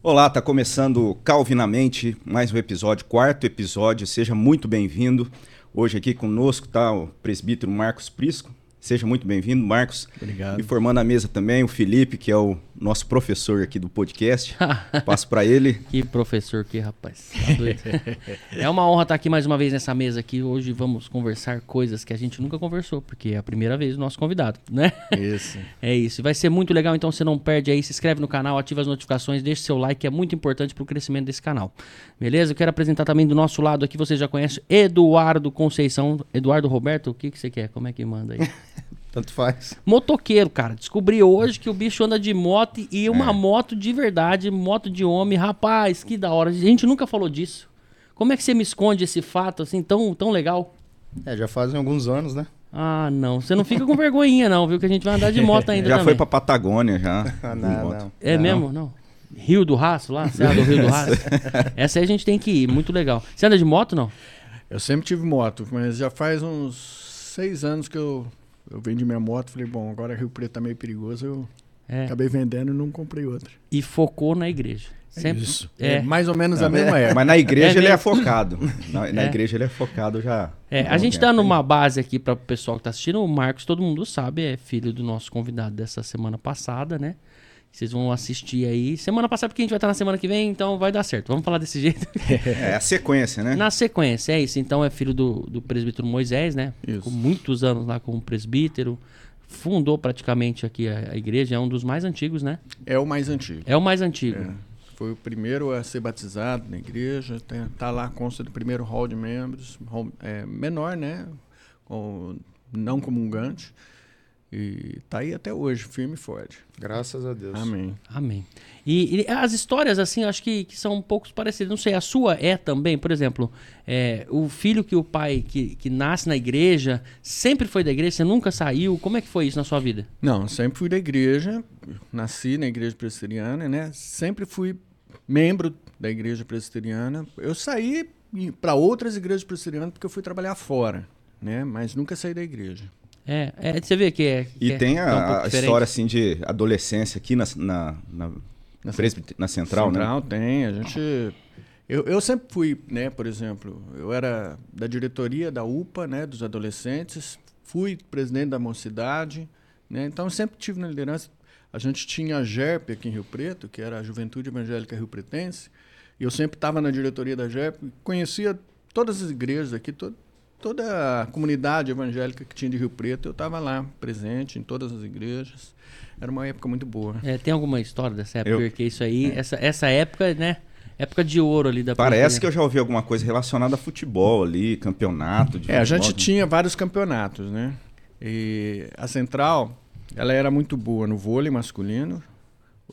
Olá, tá começando Calvinamente, mais um episódio, quarto episódio. Seja muito bem-vindo. Hoje aqui conosco está o presbítero Marcos Prisco. Seja muito bem-vindo, Marcos. Obrigado. E formando a mesa também o Felipe, que é o nosso professor aqui do podcast. Passo para ele. Que professor que, rapaz. Tá doido. é uma honra estar aqui mais uma vez nessa mesa aqui. Hoje vamos conversar coisas que a gente nunca conversou, porque é a primeira vez do nosso convidado, né? Isso. É isso. Vai ser muito legal, então você não perde aí. Se inscreve no canal, ativa as notificações, deixa seu like, que é muito importante para o crescimento desse canal. Beleza? Eu quero apresentar também do nosso lado aqui, você já conhece, Eduardo Conceição. Eduardo Roberto, o que, que você quer? Como é que manda aí? Tanto faz. Motoqueiro, cara. Descobri hoje que o bicho anda de moto e uma moto de verdade, moto de homem. Rapaz, que da hora. A gente nunca falou disso. Como é que você me esconde esse fato assim tão, tão legal? É, já fazem alguns anos, né? Ah, não. Você não fica com vergonhinha, não, viu? Que a gente vai andar de moto ainda já também. foi para Patagônia já. Ah, não, moto. não. É Não. mesmo? Não. Rio do Rastro lá? Serra do Rio do Rastro? Essa aí a gente tem que ir. Muito legal. Você anda de moto, não? Eu sempre tive moto, mas já faz uns seis anos que eu, eu vendi minha moto. Falei, bom, agora Rio Preto tá meio perigoso. Eu É. acabei vendendo e não comprei outra. E focou na igreja. Sempre. Isso. É. É mais ou menos a mesma época. Mas na igreja É ele é focado. Na, na É. igreja ele é focado já. É, a gente tempo dá aí. numa base aqui para o pessoal que tá assistindo. O Marcos, todo mundo sabe, é filho do nosso convidado dessa semana passada, né? Vocês vão assistir aí. Semana passada, porque a gente vai estar na semana que vem, então vai dar certo. Vamos falar desse jeito. É a sequência, né? na sequência, é isso. Então é filho do, do presbítero Moisés, né? Isso. Ficou muitos anos lá como presbítero. Fundou praticamente aqui a, a igreja. É um dos mais antigos, né? É o mais antigo. É o mais antigo. É. Foi o primeiro a ser batizado na igreja. Tá lá, consta do primeiro hall de membros. hall, é, menor, né? Com, não comungante. E tá aí até hoje, firme e forte. Graças a Deus. Amém. Amém. E, e as histórias, assim, eu acho que, que são um pouco parecidas. Não sei, a sua é também, por exemplo, é, o filho que o pai que, que nasce na igreja sempre foi da igreja, você nunca saiu. Como é que foi isso na sua vida? Não, sempre fui da igreja, nasci na igreja presbiteriana, né? Sempre fui membro da igreja presbiteriana. Eu saí para outras igrejas presbiterianas porque eu fui trabalhar fora, né? Mas nunca saí da igreja. É, é você vê que é. que E é- tem é um a, a diferente. história assim de adolescência aqui na, na, na, Na presbite- na central, né? Central tem, a gente... Eu, eu sempre fui, né, por exemplo, eu era da diretoria da UPA, né, dos adolescentes, fui presidente da mocidade, né, então eu sempre tive na liderança. A gente tinha a GERP aqui em Rio Preto, que era a Juventude Evangélica Rio Pretense, e eu sempre estava na diretoria da GERP, conhecia todas as igrejas aqui, to, toda a comunidade evangélica que tinha de Rio Preto, eu estava lá, presente em todas as igrejas. Era uma época muito boa. É, tem alguma história dessa época? Eu- Porque isso aí, essa, essa época, né? Época de ouro ali da Parece que eu já ouvi alguma coisa relacionada a futebol ali, campeonato de É, a futebol, gente né? tinha vários campeonatos, né? E a Central, ela era muito boa no vôlei masculino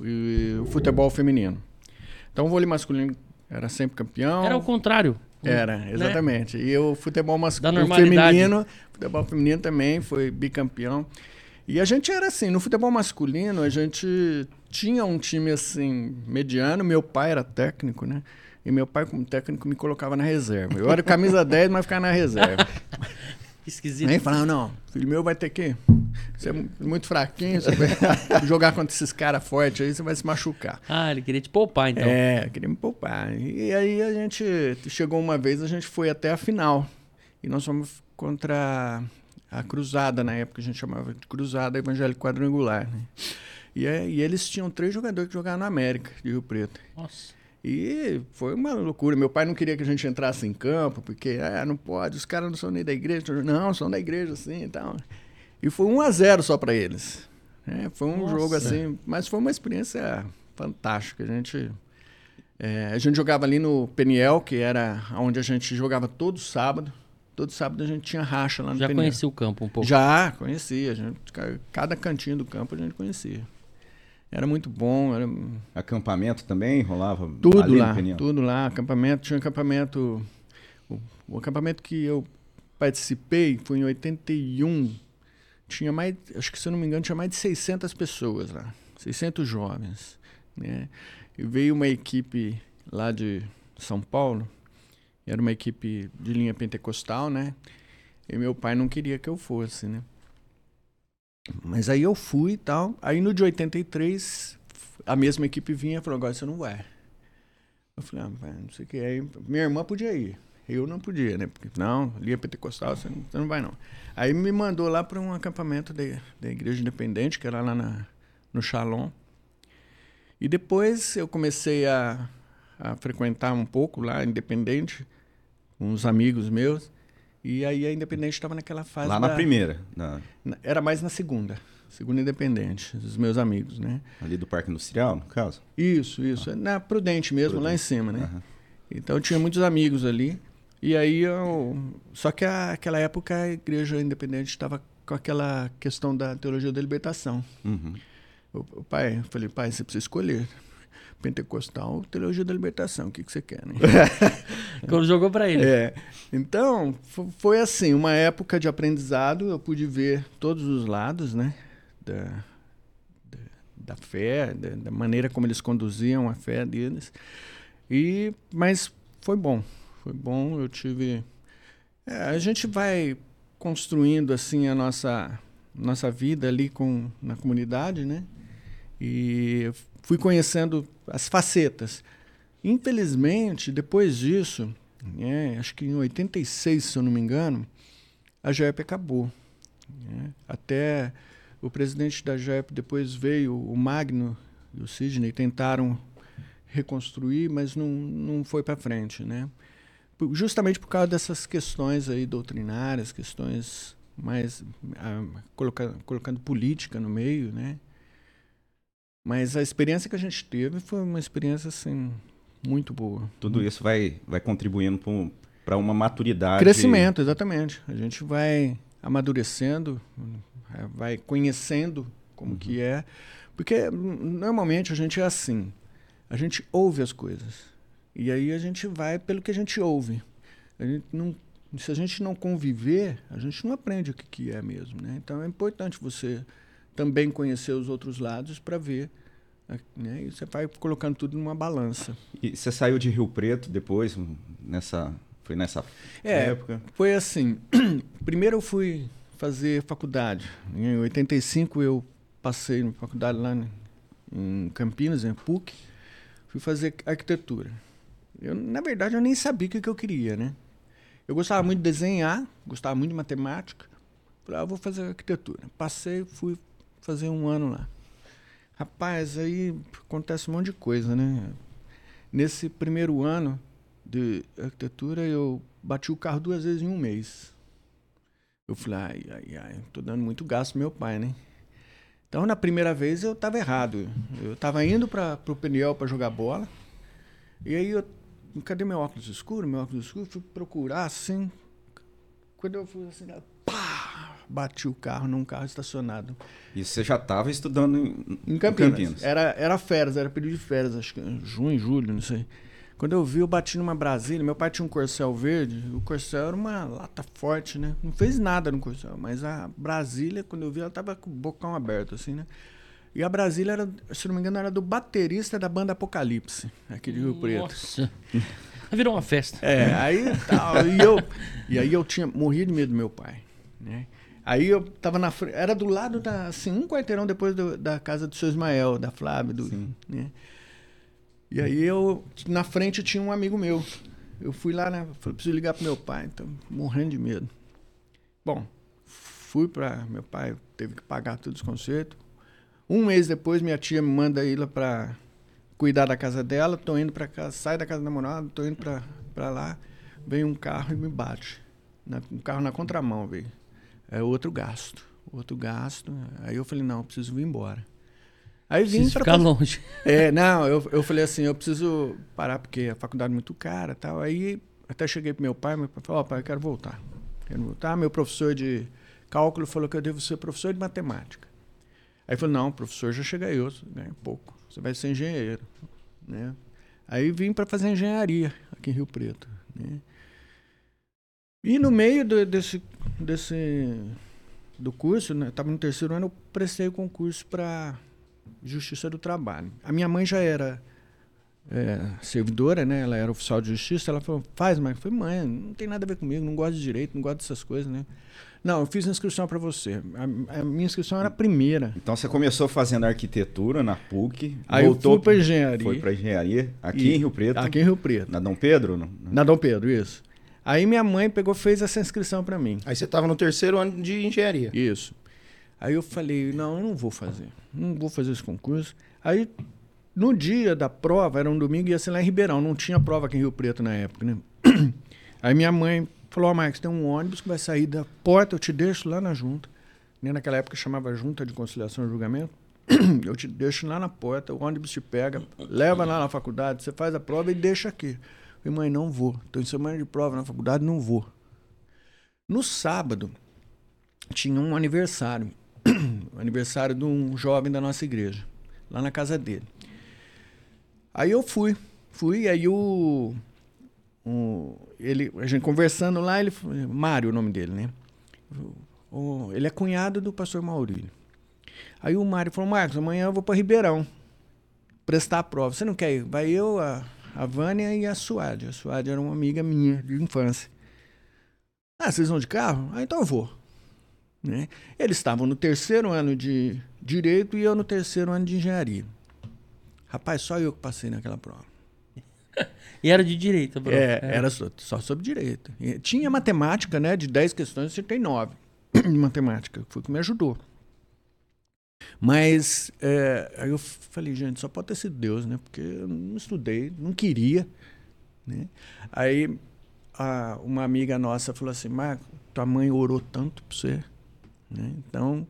e o futebol feminino. Então o vôlei masculino era sempre campeão. Era o contrário. Era, exatamente. E o futebol masculino, feminino, futebol feminino também foi bicampeão. E a gente era assim, no futebol masculino, a gente tinha um time assim mediano, meu pai era técnico, né? E meu pai como técnico me colocava na reserva. Eu era camisa 10, mas ficava na reserva. Esquisito. Aí falava, não, filho meu vai ter que ser mu- muito fraquinho, você vai jogar contra esses caras fortes aí, você vai se machucar. Ah, ele queria te poupar, então. É, queria me poupar. E aí a gente chegou uma vez, a gente foi até a final. E nós fomos contra a Cruzada, na época a gente chamava de Cruzada Evangélico Quadrangular. Né? E, é- e eles tinham três jogadores que jogavam na América, de Rio Preto. Nossa. E foi uma loucura. Meu pai não queria que a gente entrasse em campo, porque ah, não pode, os caras não são nem da igreja. Não, são da igreja sim e tal. E foi 1 a 0 só para eles. É, foi um Nossa. jogo assim, mas foi uma experiência fantástica. A gente, é, a gente jogava ali no Peniel, que era onde a gente jogava todo sábado. Todo sábado a gente tinha racha lá no Já Peniel. conheci o campo um pouco. Já, conhecia. A gente, ca- cada cantinho do campo a gente conhecia. Era muito bom, era Acampamento também rolava tudo ali no lá, Peniel? tudo lá, acampamento, tinha um acampamento, o, o acampamento que eu participei foi em 81, tinha mais, acho que se eu não me engano, tinha mais de 600 pessoas lá, 600 jovens, né? E veio uma equipe lá de São Paulo, era uma equipe de linha pentecostal, né? E meu pai não queria que eu fosse, né? Mas aí eu fui e tal. Aí no de 83 a mesma equipe vinha e falou, agora você não vai. Eu falei, ah, não sei o que. Aí, minha irmã podia ir. Eu não podia, né? Porque, não, Lia Pentecostal, você não, você não vai não. Aí me mandou lá para um acampamento de, da Igreja Independente, que era lá na, no Shalom. E depois eu comecei a, a frequentar um pouco lá, Independente, com uns amigos meus. E aí a Independente estava naquela fase. Lá da, na primeira. Na... Era mais na segunda. Segunda Independente, dos meus amigos, né? Ali do Parque Industrial, no caso? Isso, isso. Ah. Na Prudente mesmo, Prudente. lá em cima, né? Então tinha muitos amigos ali. E aí eu. Só que a, aquela época a Igreja Independente estava com aquela questão da teologia da libertação. Uhum. O, o pai, eu falei, pai, você precisa escolher pentecostal, teologia da libertação. O que, que você quer, né? Quando jogou para ele. É. Então, foi assim, uma época de aprendizado, eu pude ver todos os lados, né? Da, da, da fé, da, da, maneira como eles conduziam a fé deles. E, mas foi bom, foi bom, eu tive... É, a gente vai construindo, assim, a nossa, nossa vida ali com, na comunidade, né? E fui conhecendo as facetas. Infelizmente, depois disso, é, acho que em 86, se eu não me engano, a JEP acabou. É, até o presidente da JEP depois veio, o Magno e o Sidney tentaram reconstruir, mas não, não foi para frente, né? Justamente por causa dessas questões aí doutrinárias, questões mais ah, colocando, colocando política no meio, né? Mas a experiência que a gente teve foi uma experiência assim muito boa. Tudo isso vai, vai contribuindo para uma maturidade. Crescimento, exatamente. A gente vai amadurecendo, vai conhecendo como uhum. que é. Porque normalmente a gente é assim. A gente ouve as coisas. E aí a gente vai pelo que a gente ouve. A gente não, se a gente não conviver, a gente não aprende o que, que é mesmo. Né? Então é importante você também conhecer os outros lados para ver. Né? E você vai colocando tudo numa balança. E você saiu de Rio Preto depois, nessa, foi nessa é, época? Foi assim. Primeiro eu fui fazer faculdade. Em 85 eu passei na faculdade lá em Campinas, em PUC. Fui fazer arquitetura. Eu, na verdade, eu nem sabia o que, que eu queria, né? Eu gostava muito de desenhar, gostava muito de matemática. Falei, ah, vou fazer arquitetura. Passei, fui fazer um ano lá. Rapaz, aí acontece um monte de coisa, né? Nesse primeiro ano de arquitetura, eu bati o carro duas vezes em um mês. Eu falei, ai, ai, ai, tô dando muito gasto meu pai, né? Então, na primeira vez, eu tava errado. Eu tava indo para pro Peniel para jogar bola. E aí, eu, cadê meu óculos escuro? Meu óculos escuro, fui procurar assim. Quando eu fui assim, pá! bati o carro num carro estacionado. E você já estava estudando em, em Campinas. Campinas. Era, era férias, era período de férias, acho que junho, julho, não sei. Quando eu vi, eu bati numa Brasília. Meu pai tinha um Corcel verde. O Corcel era uma lata forte, né? Não fez nada no Corcel. Mas a Brasília, quando eu vi, ela tava com o bocão aberto, assim, né? E a Brasília, era, se não me engano, era do baterista da banda Apocalipse, aqui de Rio Preto. Nossa! Virou uma festa. É, aí tal. e, eu, e aí eu tinha morrido de medo do meu pai, né? Aí eu tava na frente, era do lado da, assim, um quarteirão depois do, da casa do seu Ismael, da Flávia, do, né? E aí eu, na frente tinha um amigo meu. Eu fui lá, né? Falei, preciso ligar pro meu pai, então, morrendo de medo. Bom, fui para meu pai teve que pagar todos os concertos. Um mês depois, minha tia me manda ir lá para cuidar da casa dela. Tô indo para casa, sai da casa da namorada, tô indo para lá. Vem um carro e me bate. Na, um carro na contramão, veio é outro gasto. Outro gasto. Aí eu falei, não, eu preciso vir embora. Aí vim para ficar longe. É, não, eu, eu falei assim, eu preciso parar porque a faculdade é muito cara tal. Aí até cheguei pro meu pai, meu pai falou, ó, oh, pai, eu quero voltar. Quero voltar. Meu professor de cálculo falou que eu devo ser professor de matemática. Aí falou, não, professor já chega eu, ganha pouco. Você vai ser engenheiro. Né? Aí vim para fazer engenharia aqui em Rio Preto. Né? E no meio do, desse, desse do curso, né, estava no terceiro ano, eu prestei concurso para Justiça do Trabalho. A minha mãe já era é, servidora, né? Ela era oficial de justiça. Ela falou, faz, mas eu falei, mãe, não tem nada a ver comigo, não gosto de direito, não gosto dessas coisas, né? Não, eu fiz a inscrição para você. A, a, minha inscrição era a primeira. Então você começou fazendo arquitetura na PUC, Aí voltou eu fui para engenharia. Foi para engenharia aqui e, em Rio Preto. Aqui em Rio Preto. Na Dom Pedro? Não? Na Dom Pedro, isso. Aí minha mãe pegou, fez essa inscrição para mim. Aí você estava no terceiro ano de engenharia. Isso. Aí eu falei, não, eu não vou fazer. Não vou fazer esse concurso. Aí no dia da prova, era um domingo, ia ser lá em Ribeirão. Não tinha prova aqui em Rio Preto na época, né? Aí minha mãe falou, ó, oh, Marcos, tem um ônibus que vai sair da porta, eu te deixo lá na junta. Nem naquela época chamava Junta de Conciliação e Julgamento. eu te deixo lá na porta, o ônibus te pega, leva lá na faculdade, você faz a prova e deixa aqui. Eu falei, mãe, não vou. Estou em semana de prova na faculdade, não vou. No sábado, tinha um aniversário. aniversário de um jovem da nossa igreja, lá na casa dele. Aí eu fui, fui, aí o, o ele, a gente conversando lá, ele, Mário, o nome dele, né? O, ele é cunhado do pastor Maurílio. Aí o Mário falou, Marcos, amanhã eu vou para Ribeirão prestar a prova. Você não quer ir? Vai eu, a, a Vânia e a Suade. A Suade era uma amiga minha de infância. Ah, vocês vão de carro? Ah, então eu vou. Né? Eles estavam no terceiro ano de Direito e eu no terceiro ano de Engenharia. Rapaz, só eu que passei naquela prova. e era de direito, bro. É, é. era só, só, sobre direito. E tinha matemática, né? De 10 questões, você tem 9 de matemática. Foi o que me ajudou. Mas é, aí eu falei, gente, só pode ter sido Deus, né? Porque eu não estudei, não queria. Né? Aí a, uma amiga nossa falou assim, Marco, tua mãe orou tanto pra você. Né? Então,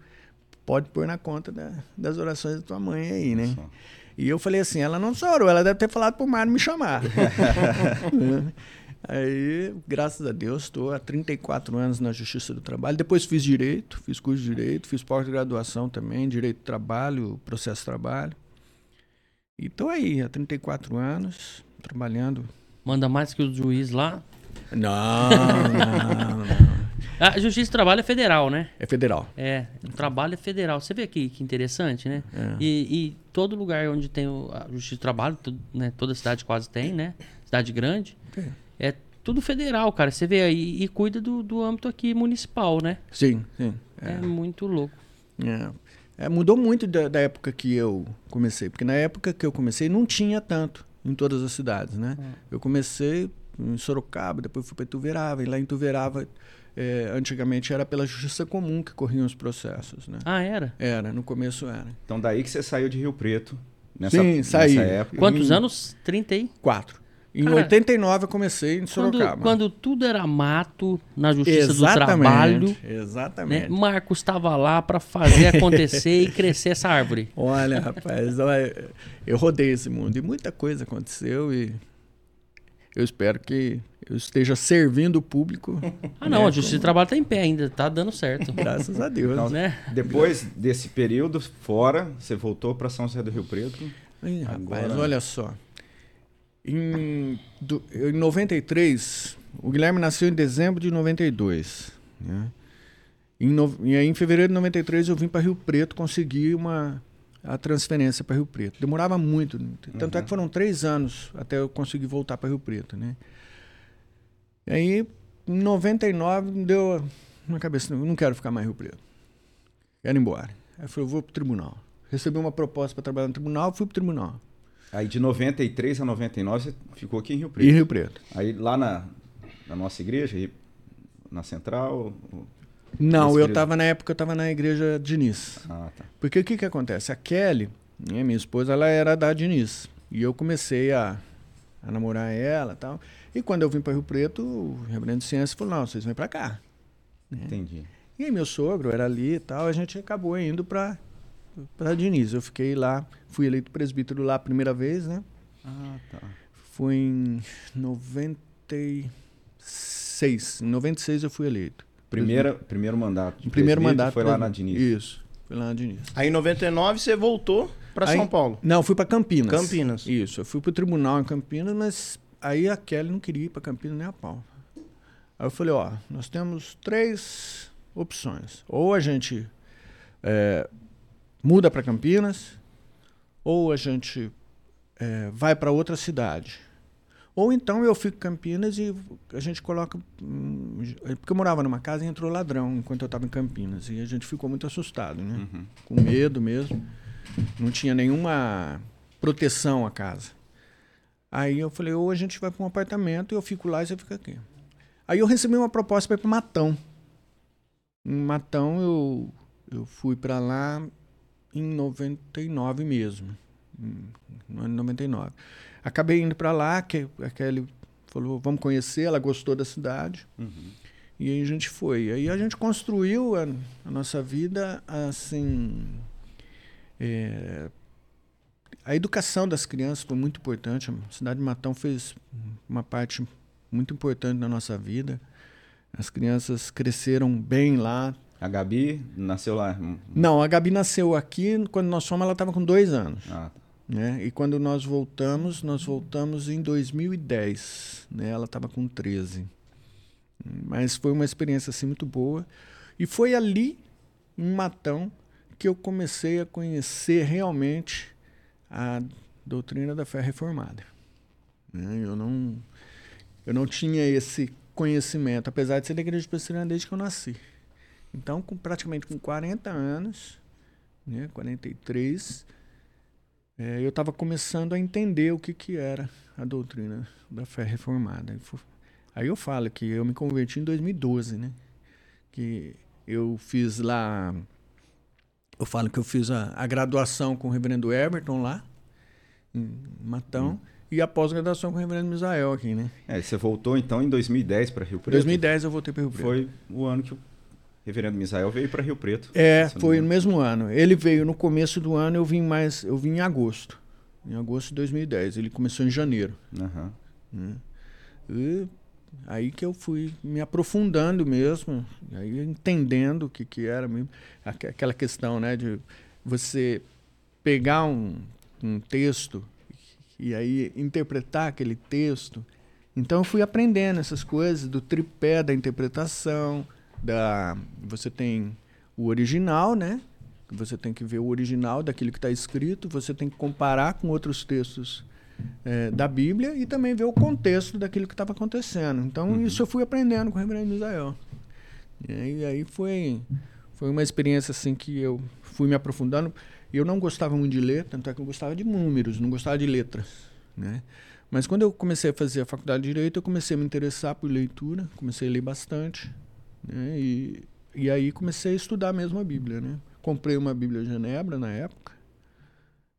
pode pôr na conta da, das orações da tua mãe aí, né? Nossa. E eu falei assim, ela não chorou, ela deve ter falado pro Mário me chamar. Aí, graças a Deus, estou há 34 anos na Justiça do Trabalho. Depois fiz Direito, fiz curso de Direito, fiz pós-graduação também, Direito do Trabalho, Processo de Trabalho. E estou aí há 34 anos, trabalhando. Manda mais que o juiz lá? Não, não, não. A Justiça do Trabalho é federal, né? É federal. É, o trabalho é federal. Você vê aqui que interessante, né? É. E, e, todo lugar onde tem a Justiça do Trabalho, tudo, né? toda cidade quase tem, né? Cidade grande. É, é tudo federal, cara. Você vê aí e cuida do, do âmbito aqui municipal, né? Sim, sim. É, é muito louco. É. é. mudou muito da, da, época que eu comecei, porque na época que eu comecei não tinha tanto em todas as cidades, né? É. Eu comecei em Sorocaba, depois fui para Ituverava, e lá em Ituverava é, antigamente era pela justiça comum que corriam os processos, né? Ah, era? Era, no começo era. Então daí que você saiu de Rio Preto, nessa, Sim, saí. nessa época. Quantos em... anos? 34. Em Cara, 89 eu comecei em Sorocaba. Quando, quando tudo era mato na Justiça exatamente, do Trabalho. Exatamente. Né? Marcos estava lá para fazer acontecer e crescer essa árvore. Olha, rapaz, eu rodei esse mundo e muita coisa aconteceu e eu espero que eu esteja servindo o público. Ah, não, né, a Justiça como... Trabalho está em pé ainda, está dando certo. Graças a Deus. Então, né? Depois desse período fora, você voltou para São José do Rio Preto. Ai, Agora... Rapaz, olha só. Em, do, em 93, o Guilherme nasceu em dezembro de 92. Né? Em no, e aí, em fevereiro de 93, eu vim para Rio Preto conseguir uma, a transferência para Rio Preto. Demorava muito. Tanto uhum. é que foram três anos até eu conseguir voltar para Rio Preto. Né? E aí, em 99, me deu na cabeça, eu não quero ficar mais em Rio Preto. Quero ir embora. Aí eu falei, eu vou para o tribunal. Recebi uma proposta para trabalhar no tribunal, fui para o tribunal. Aí de 93 a 99 você ficou aqui em Rio Preto? Em Rio Preto. Aí lá na, na nossa igreja, na central? Não, eu estava na época, eu estava na igreja Diniz. Ah, tá. Porque o que, que acontece? A Kelly, né, minha esposa, ela era da Diniz. E eu comecei a, a namorar ela e tal. E quando eu vim para Rio Preto, o reverendo de ciência falou, não, vocês vêm para cá. Né? Entendi. E aí meu sogro era ali e tal, a gente acabou indo para para Diniz. Eu fiquei lá, fui eleito presbítero lá a primeira vez, né? Ah, tá. Foi em 96. Em 96 eu fui eleito. Primeira, primeiro mandato. primeiro mandato foi lá na Diniz. Isso, foi lá na Diniz. Aí em 99 você voltou para São Paulo? Não, fui para Campinas. Campinas. Isso, eu fui para o tribunal em Campinas, mas aí a Kelly não queria ir para Campinas nem a pau. Aí eu falei, ó, nós temos três opções. Ou a gente é, muda para Campinas, ou a gente é, vai para outra cidade. Ou então eu fico em Campinas e a gente coloca. Hum, porque eu morava numa casa e entrou ladrão enquanto eu estava em Campinas. E a gente ficou muito assustado, né? Uhum. Com medo mesmo. Não tinha nenhuma proteção a casa. Aí eu falei, ou a gente vai para um apartamento e eu fico lá e você fica aqui. Aí eu recebi uma proposta para ir para Matão. Em Matão eu, eu fui para lá em 99 mesmo. No ano 99. Acabei indo para lá, que a Kelly falou, vamos conhecer, ela gostou da cidade. Uhum. E aí a gente foi. Aí a gente construiu a, a nossa vida assim. É, a educação das crianças foi muito importante. A cidade de Matão fez uma parte muito importante na nossa vida. As crianças cresceram bem lá. A Gabi nasceu lá? Não, a Gabi nasceu aqui. Quando nós fomos, ela estava com dois anos. Ah, tá. Né? E quando nós voltamos, nós voltamos em 2010. Né? Ela estava com 13. Mas foi uma experiência assim, muito boa. E foi ali, em Matão, que eu comecei a conhecer realmente a doutrina da fé reformada. Né? Eu, não, eu não tinha esse conhecimento, apesar de ser da igreja presbiteriana desde que eu nasci. Então, com, praticamente com 40 anos, né, 43, é, eu estava começando a entender o que, que era a doutrina da fé reformada. Aí eu falo que eu me converti em 2012, né? Que eu fiz lá eu falo que eu fiz a, a graduação com o reverendo Everton lá, em Matão, hum. e a pós-graduação com o reverendo Misael aqui, né? É, você voltou então em 2010 para Rio Preto? 2010 eu voltei para Rio Preto. Foi o ano que o reverendo Misael veio para Rio Preto. É, foi no mesmo ano. Ele veio no começo do ano, eu vim mais, eu vim em agosto. Em agosto de 2010. Ele começou em janeiro. Uhum. Né? E Aí que eu fui me aprofundando mesmo, aí entendendo o que, que era mesmo. Aquela questão né, de você pegar um, um texto e aí interpretar aquele texto. Então eu fui aprendendo essas coisas do tripé da interpretação, da você tem o original, né? Você tem que ver o original daquilo que está escrito, você tem que comparar com outros textos é, da Bíblia e também ver o contexto daquilo que estava acontecendo. Então, uhum. isso eu fui aprendendo com o reverendo Misael. E aí, aí foi, foi uma experiência assim que eu fui me aprofundando. Eu não gostava muito de ler, tanto é que eu gostava de números, não gostava de letras. Né? Mas quando eu comecei a fazer a faculdade de Direito, eu comecei a me interessar por leitura, comecei a ler bastante. Né? E, e aí comecei a estudar mesmo a Bíblia. Né? Comprei uma Bíblia Genebra na época.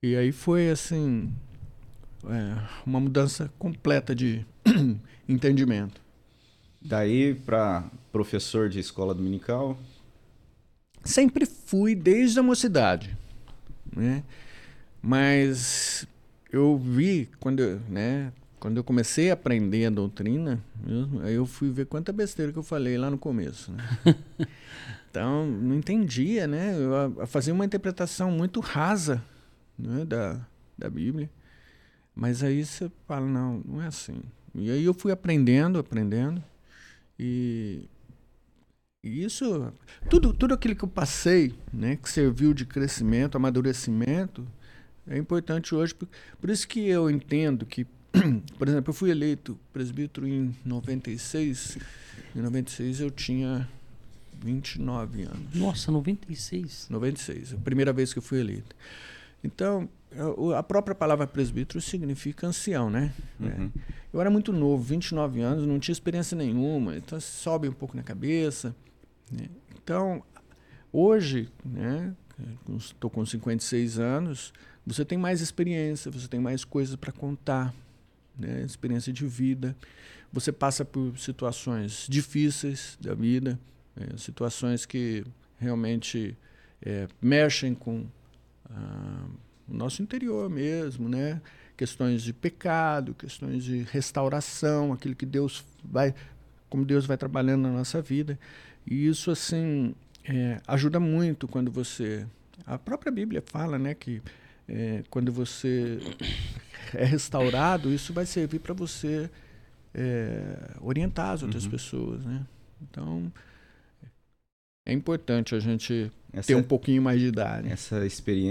E aí foi assim, é, uma mudança completa de entendimento. Daí para professor de escola dominical? Sempre fui desde a mocidade, né? Mas eu vi quando eu, né, quando eu comecei a aprender a doutrina, mesmo, aí eu fui ver quanta besteira que eu falei lá no começo. Né? então, não entendia, né? Eu fazia uma interpretação muito rasa né, da, da Bíblia. Mas aí você fala, não, não é assim. E aí eu fui aprendendo, aprendendo. E, isso, tudo, tudo aquilo que eu passei, né, que serviu de crescimento, amadurecimento, é importante hoje. Por, por isso que eu entendo que, por exemplo, eu fui eleito presbítero em 96. Em 96 eu tinha 29 anos. Nossa, 96? 96, a primeira vez que eu fui eleito. Então, a própria palavra presbítero significa ancião, né? Uhum. É. Eu era muito novo, 29 anos, não tinha experiência nenhuma, então sobe um pouco na cabeça. Né? Então, hoje, né, estou com 56 anos, você tem mais experiência, você tem mais coisas para contar, né? experiência de vida. Você passa por situações difíceis da vida, é, situações que realmente é, mexem com. Ah, nosso interior mesmo, né? Questões de pecado, questões de restauração, aquilo que Deus vai, como Deus vai trabalhando na nossa vida. E isso, assim, é, ajuda muito quando você. A própria Bíblia fala, né, que é, quando você é restaurado, isso vai servir para você é, orientar as outras uhum. pessoas, né? Então, é importante a gente essa, ter um pouquinho mais de idade. Essa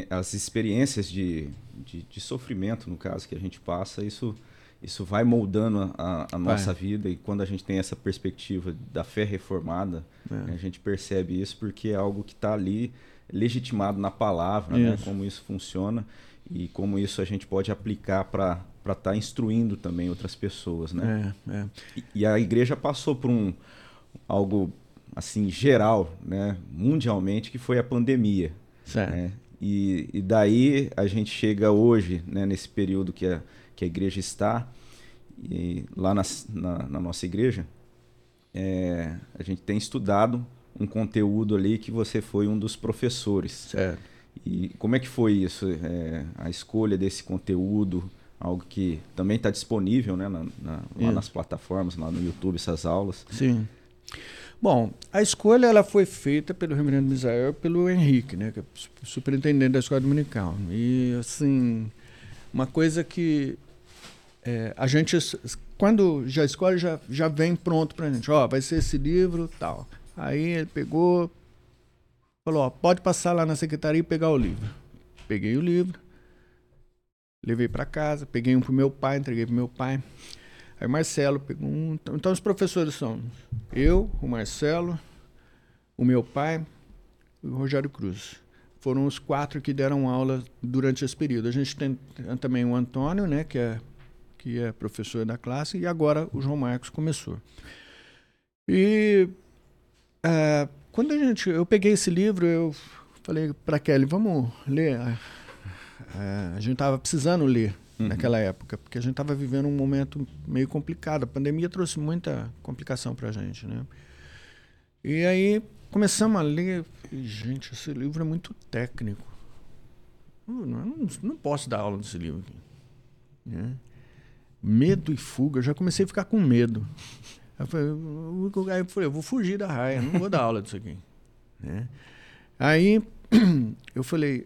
as experiências de, de, de, sofrimento, no caso, que a gente passa, isso, isso vai moldando a, a nossa vida. E quando a gente tem essa perspectiva da fé reformada, é. a gente percebe isso porque é algo que está ali legitimado na palavra, né? como isso funciona e como isso a gente pode aplicar para estar tá instruindo também outras pessoas, né? É, é. E, e, a igreja passou por um algo assim geral, né, mundialmente, que foi a pandemia. Certo. Né? E, e daí a gente chega hoje, né, nesse período que a, que a igreja está, e lá na, na, na nossa igreja, é, a gente tem estudado um conteúdo ali que você foi um dos professores. Certo. E como é que foi isso? É, a escolha desse conteúdo, algo que também está disponível né, na, na, lá nas plataformas, lá no YouTube, essas aulas. Sim. Bom, a escolha ela foi feita pelo reverendo Misael pelo Henrique, né, que é superintendente da escola dominical. E, assim, uma coisa que é, a gente, quando já a escola já, já vem pronto para a gente, ó, vai ser esse livro tal. Aí ele pegou, falou, ó, pode passar lá na secretaria e pegar o livro. Peguei o livro, levei para casa, peguei um pro meu pai, entreguei pro meu pai. Aí Marcelo pergunta. Então os professores são eu, o Marcelo, o meu pai e o Rogério Cruz. Foram os quatro que deram aula durante esse período. A gente tem também o Antônio, né, que é, que é professor da classe, e agora o João Marcos começou. E uh, quando a gente, eu peguei esse livro, eu falei para Kelly, vamos ler. A gente estava precisando ler uhum. naquela época, porque a gente estava vivendo um momento meio complicado. A pandemia trouxe muita complicação para a gente, né? E aí começamos a ler. E, gente, esse livro é muito técnico. Não, não posso dar aula nesse livro aqui. Né? Medo e fuga. Eu já comecei a ficar com medo. Eu falei, aí eu falei, eu vou fugir da raia, não vou dar aula disso aqui. Né? Aí eu falei,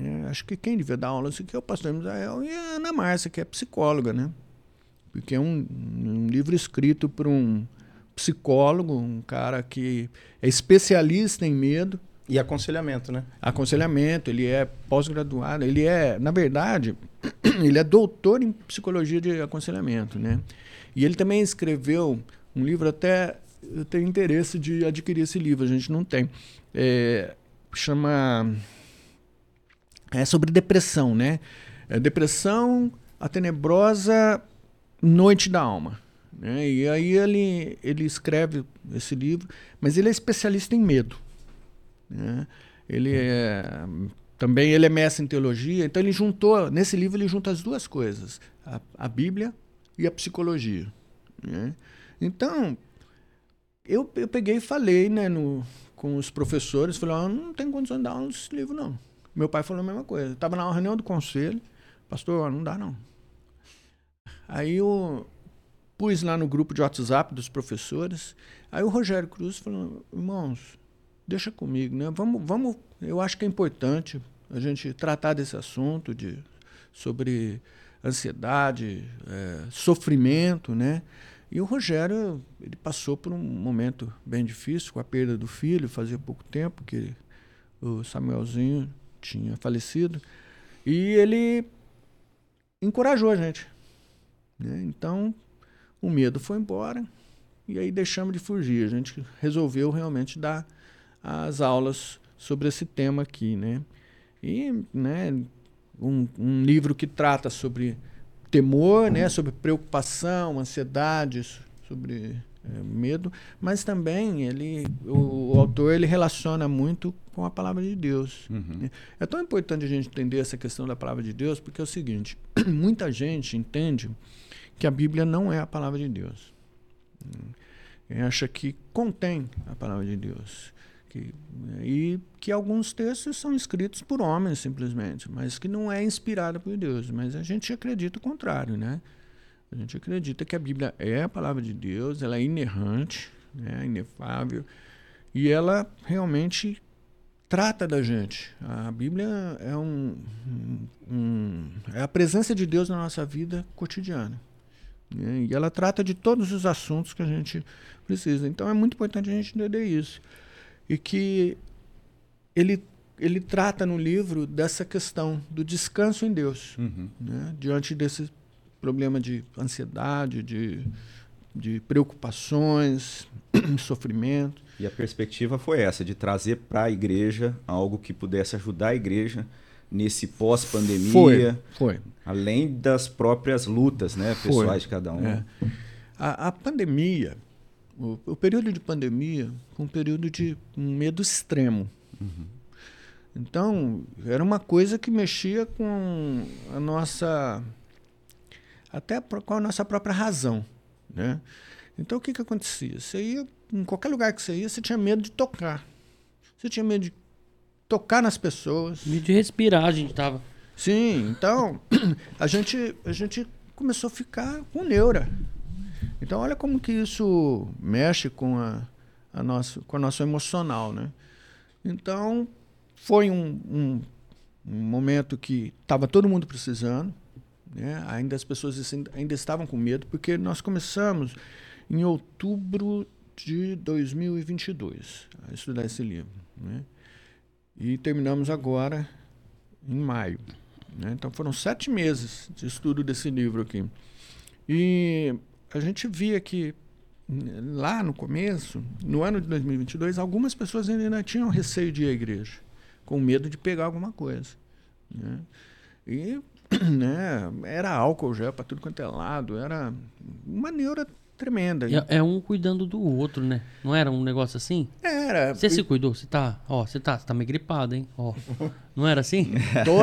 é, acho que quem devia dar aula isso aqui é o pastor Misael e a Ana Márcia, que é psicóloga, né? Porque é um, um livro escrito por um psicólogo, um cara que é especialista em medo. E aconselhamento, né? Aconselhamento, ele é pós-graduado, ele é, na verdade, ele é doutor em psicologia de aconselhamento, né? E ele também escreveu um livro, até eu tenho interesse de adquirir esse livro, a gente não tem. É, chama é sobre depressão, né? É depressão, a tenebrosa noite da alma. Né? E aí ele, ele escreve esse livro, mas ele é especialista em medo. Né? Ele é também ele é mestre em teologia, então ele juntou nesse livro ele junta as duas coisas, a, a Bíblia e a psicologia. Né? Então eu, eu peguei e falei, né, no, com os professores, falei, oh, não tem condição de dar aula nesse livro não. Meu pai falou a mesma coisa. Estava na reunião do conselho, pastor, não dá não. Aí eu pus lá no grupo de WhatsApp dos professores. Aí o Rogério Cruz falou: irmãos, deixa comigo, né? Vamos, vamos. Eu acho que é importante a gente tratar desse assunto de sobre ansiedade, é, sofrimento, né? E o Rogério, ele passou por um momento bem difícil com a perda do filho, fazia pouco tempo que o Samuelzinho tinha falecido. E ele encorajou a gente. Né? Então, o medo foi embora e aí deixamos de fugir. A gente resolveu realmente dar as aulas sobre esse tema aqui, né? E, né, um, um livro que trata sobre temor, né, sobre preocupação, ansiedade, sobre é, medo, mas também ele, o, o, autor ele relaciona muito com a palavra de Deus. Uhum. É tão importante a gente entender essa questão da palavra de Deus, porque é o seguinte: muita gente entende que a Bíblia não é a palavra de Deus. E acha que contém a palavra de Deus. Que, e que alguns textos são escritos por homens simplesmente, mas que não é inspirada por Deus. Mas a gente acredita o contrário, né? A gente acredita que a Bíblia é a palavra de Deus, ela é inerrante, né, inefável, e ela realmente trata da gente. A Bíblia é, um, um, é a presença de Deus na nossa vida cotidiana. Né, e ela trata de todos os assuntos que a gente precisa. Então é muito importante a gente entender isso. E que ele ele trata no livro dessa questão do descanso em Deus, uhum. né? diante desse problema de ansiedade, de, de preocupações, sofrimento. E a perspectiva foi essa, de trazer para a igreja algo que pudesse ajudar a igreja nesse pós-pandemia. Foi, foi. Além das próprias lutas né, pessoais foi. de cada um. É. A, a, pandemia, o, o, período de pandemia, foi um período de um medo extremo. Uhum. Então, era uma coisa que mexia com a nossa. Até com a nossa própria razão. Né? Então, o que, que acontecia? Você ia, em qualquer lugar que você ia, você tinha medo de tocar. Você tinha medo de tocar nas pessoas. Medo de respirar, a gente tava. Sim, então, a gente, a gente começou a ficar com neura. Então, olha como que isso mexe com a, a nosso, com a nosso emocional, né? Então, foi um, um, um momento que estava todo mundo precisando, né? ainda as pessoas ainda estavam com medo, porque nós começamos em outubro de 2022 a estudar esse livro. Né? E terminamos agora em maio. Né? Então foram sete meses de estudo desse livro aqui. E a gente via que lá no começo, no ano de 2022, algumas pessoas ainda tinham receio de ir à igreja com medo de pegar alguma coisa. Né? E né, era álcool já para tudo quanto é lado, era uma neura tremenda. É, é, um cuidando do outro, né? Não era um negócio assim? Era. Você se cuidou? Você tá, ó, você tá, você tá meio gripado, hein? Ó. Não era assim? Tô,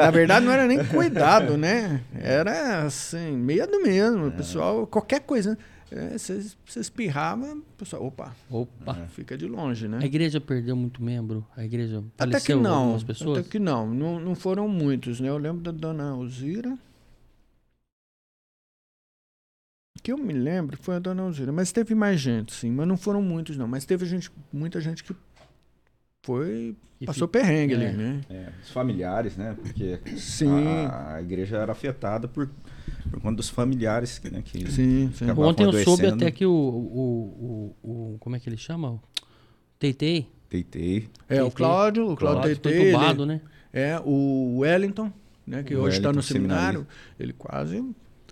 na verdade não era nem cuidado, né? Era assim, medo mesmo, é. pessoal, qualquer coisa. Né? Você é, espirrava, pessoal, opa, opa, fica de longe, né? A igreja perdeu muito membro? A igreja até que não, pessoas? Até que não, não, não foram muitos, né? Eu lembro da dona Alzira. Que eu me lembro foi a dona Alzira, mas teve mais gente, sim, mas não foram muitos não, mas teve gente, muita gente que foi passou perrengue é, ali, né? É, os familiares, né? Porque sim. A, a igreja era afetada por por conta dos familiares né, que sim, sim. Ontem eu soube até que o, o, o, o, Como é que ele chama? Teitei. Teitei. É, o Cláudio, o Cláudio Teitei. Foi ele, né? É, o Wellington, né, que o hoje está no seminário, ele quase.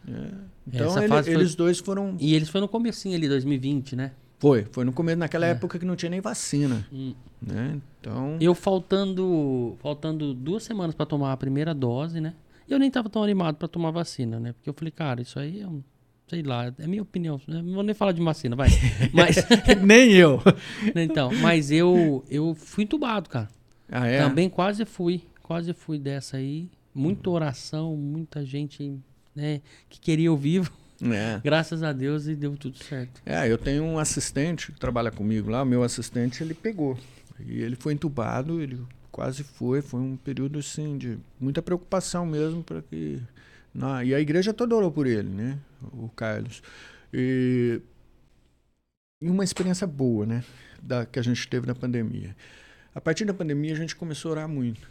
É. Então ele, foi... eles dois foram. E eles foram no comecinho ali, 2020, né? Foi, foi no começo, naquela é. época que não tinha nem vacina. Hum. Né? Então. Eu faltando, faltando duas semanas para tomar a primeira dose, né? E eu nem tava tão animado para tomar vacina, né? Porque eu falei, cara, isso aí é um. Sei lá, é minha opinião. Não vou nem falar de vacina, vai. Mas. nem eu. então, mas eu, eu fui entubado, cara. Ah, é? Também quase fui. Quase fui dessa aí. Muita oração, muita gente né, que queria eu vivo. É. Graças a Deus e deu tudo certo. É, eu tenho um assistente que trabalha comigo lá, meu assistente, ele pegou. E ele foi entubado, ele quase foi, foi um período assim de muita preocupação mesmo para que na, e a igreja toda orou por ele, né? O Carlos. E, e uma experiência boa, né? Da, que a gente teve na pandemia. A partir da pandemia a gente começou a orar muito,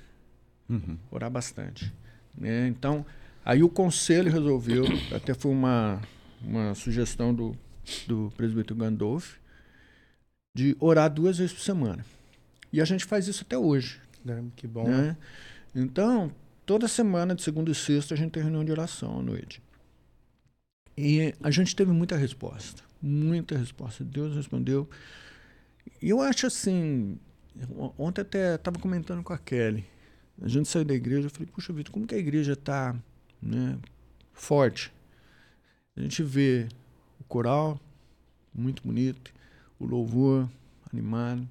uhum. orar bastante, né? Então aí o conselho resolveu, até foi uma uma sugestão do do presbítero Gandolf de orar duas vezes por semana. E a gente faz isso até hoje. Que bom. Né? Então, toda semana, de segunda e sexta, a gente tem reunião de oração à noite. E a gente teve muita resposta. Muita resposta. Deus respondeu. E eu acho assim. Ontem até estava comentando com a Kelly. A gente saiu da igreja. Eu falei, puxa, Vitor, como que a igreja está né, forte? A gente vê o coral, muito bonito, o louvor animado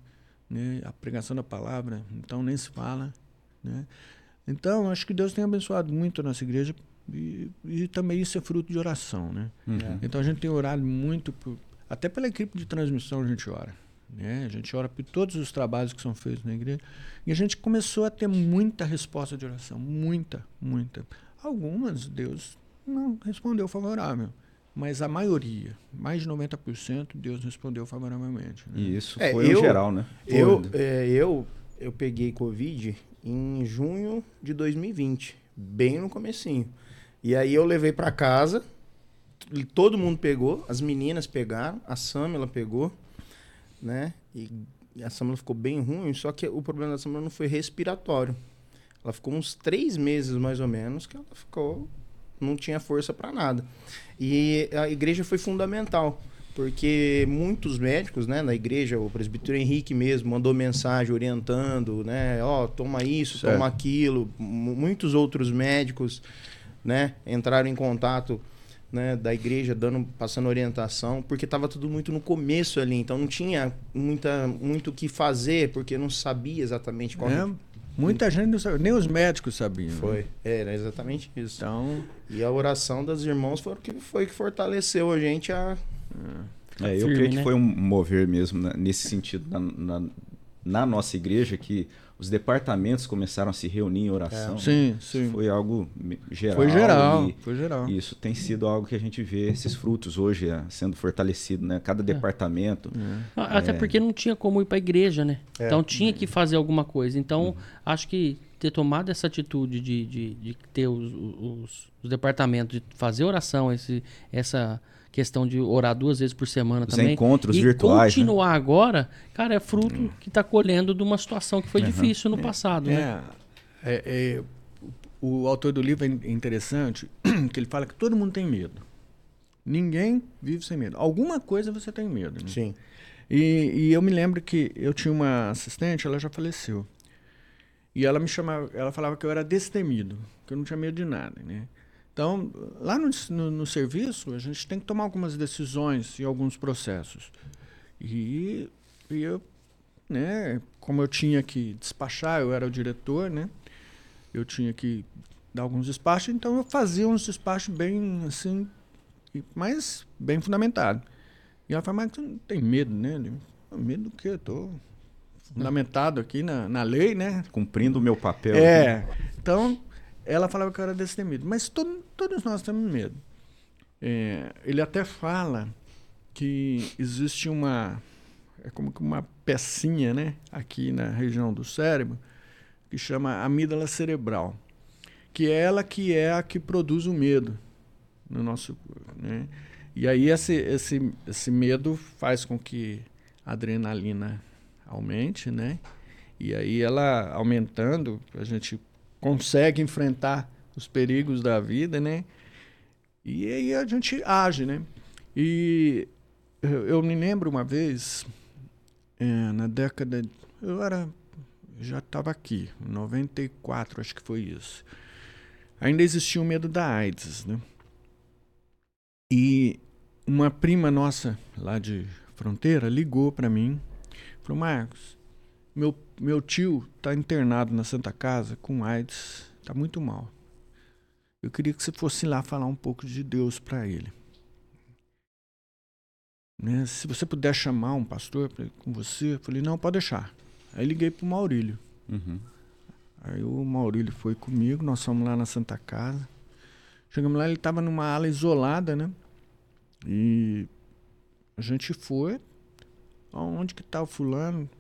né? a pregação da palavra, então nem se fala. Né? Então, acho que Deus tem abençoado muito a nossa igreja e, e também isso é fruto de oração. Né? Uhum. Então, a gente tem orado muito, por, até pela equipe de transmissão a gente ora. Né? A gente ora por todos os trabalhos que são feitos na igreja. E a gente começou a ter muita resposta de oração, muita, muita. Algumas Deus não respondeu favorável mas a maioria, mais de 90%, Deus respondeu favoravelmente. Né? E isso é, foi eu, geral, né? Eu, é, eu, eu peguei Covid em junho de 2020, bem no comecinho. E aí eu levei para casa, todo mundo pegou, as meninas pegaram, a Samela pegou, né? E a Samela ficou bem ruim, só que o problema da Samela não foi respiratório. Ela ficou uns três meses, mais ou menos, que ela ficou... Não tinha força para nada. E a igreja foi fundamental porque muitos médicos, né, na igreja, o presbítero Henrique mesmo mandou mensagem orientando, né, ó, oh, toma isso, certo. toma aquilo. muitos outros médicos, né, entraram em contato, né, da igreja dando, passando orientação, porque estava tudo muito no começo ali, então não tinha muita muito o que fazer, porque não sabia exatamente qual é. Muita gente não sabia, nem os médicos sabiam. Né? Foi, né? era exatamente isso. Então, e a oração das irmãos foi o que foi que fortaleceu a gente a é, eu Firme, creio que né? foi um mover mesmo né, nesse sentido na, na, na, nossa igreja que os departamentos começaram a se reunir em oração. É. Sim, sim. Foi algo geral. Foi geral, e, foi geral. E isso tem sido algo que a gente vê esses frutos hoje é, sendo fortalecido, né? Cada é. departamento. É. Até porque não tinha como ir para a igreja, né? É. Então tinha que fazer alguma coisa. Então uhum. acho que ter tomado essa atitude de, de, de ter os, os, os, departamentos, de fazer oração, esse, essa questão de orar duas vezes por semana Os também. encontros e virtuais. Né? continuar né? agora, cara, é fruto hum. que está colhendo de uma situação que foi uhum. difícil no é, passado, é, né? É, é, o autor do livro é interessante, que ele fala que todo mundo tem medo. Ninguém vive sem medo. Alguma coisa você tem medo. Né? Sim. E, e, eu me lembro que eu tinha uma assistente, ela já faleceu. E ela me chamava, ela falava que eu era destemido, que eu não tinha medo de nada, né? Então, lá no, no, no, serviço, a gente tem que tomar algumas decisões e alguns processos. E, e eu, né, como eu tinha que despachar, eu era o diretor, né? Eu tinha que dar alguns despachos, então eu fazia uns despachos bem, assim, mas bem fundamentado. E ela falou, mas você não tem medo, né? Eu, medo do quê? Eu tô fundamentado aqui na, na lei, né? Cumprindo o meu papel. É. Aqui. Então, ela falava que eu era destemido. Mas todo, todos nós temos medo. É, ele até fala que existe uma é como que uma pecinha, né, aqui na região do cérebro, que chama amígdala cerebral, que é ela que é a que produz o medo no nosso, né? E aí esse esse esse medo faz com que a adrenalina aumente, né? E aí ela aumentando, a gente consegue enfrentar os perigos da vida, né? E aí a gente age, né? E eu, eu me lembro uma vez, é, na década. Eu era. Já estava aqui, 94, acho que foi isso. Ainda existia o medo da AIDS, né? E uma prima nossa lá de fronteira ligou para mim, falou: Marcos, meu, meu tio está internado na Santa Casa com AIDS, está muito mal. Eu queria que você fosse lá falar um pouco de Deus para ele. Né? Se você puder chamar um pastor pra, com você, eu falei, não, pode deixar. Aí liguei para o Maurílio. Uhum. Aí o Maurílio foi comigo, nós fomos lá na Santa Casa. Chegamos lá, ele estava numa ala isolada, né? E a gente foi. Onde que está o fulano?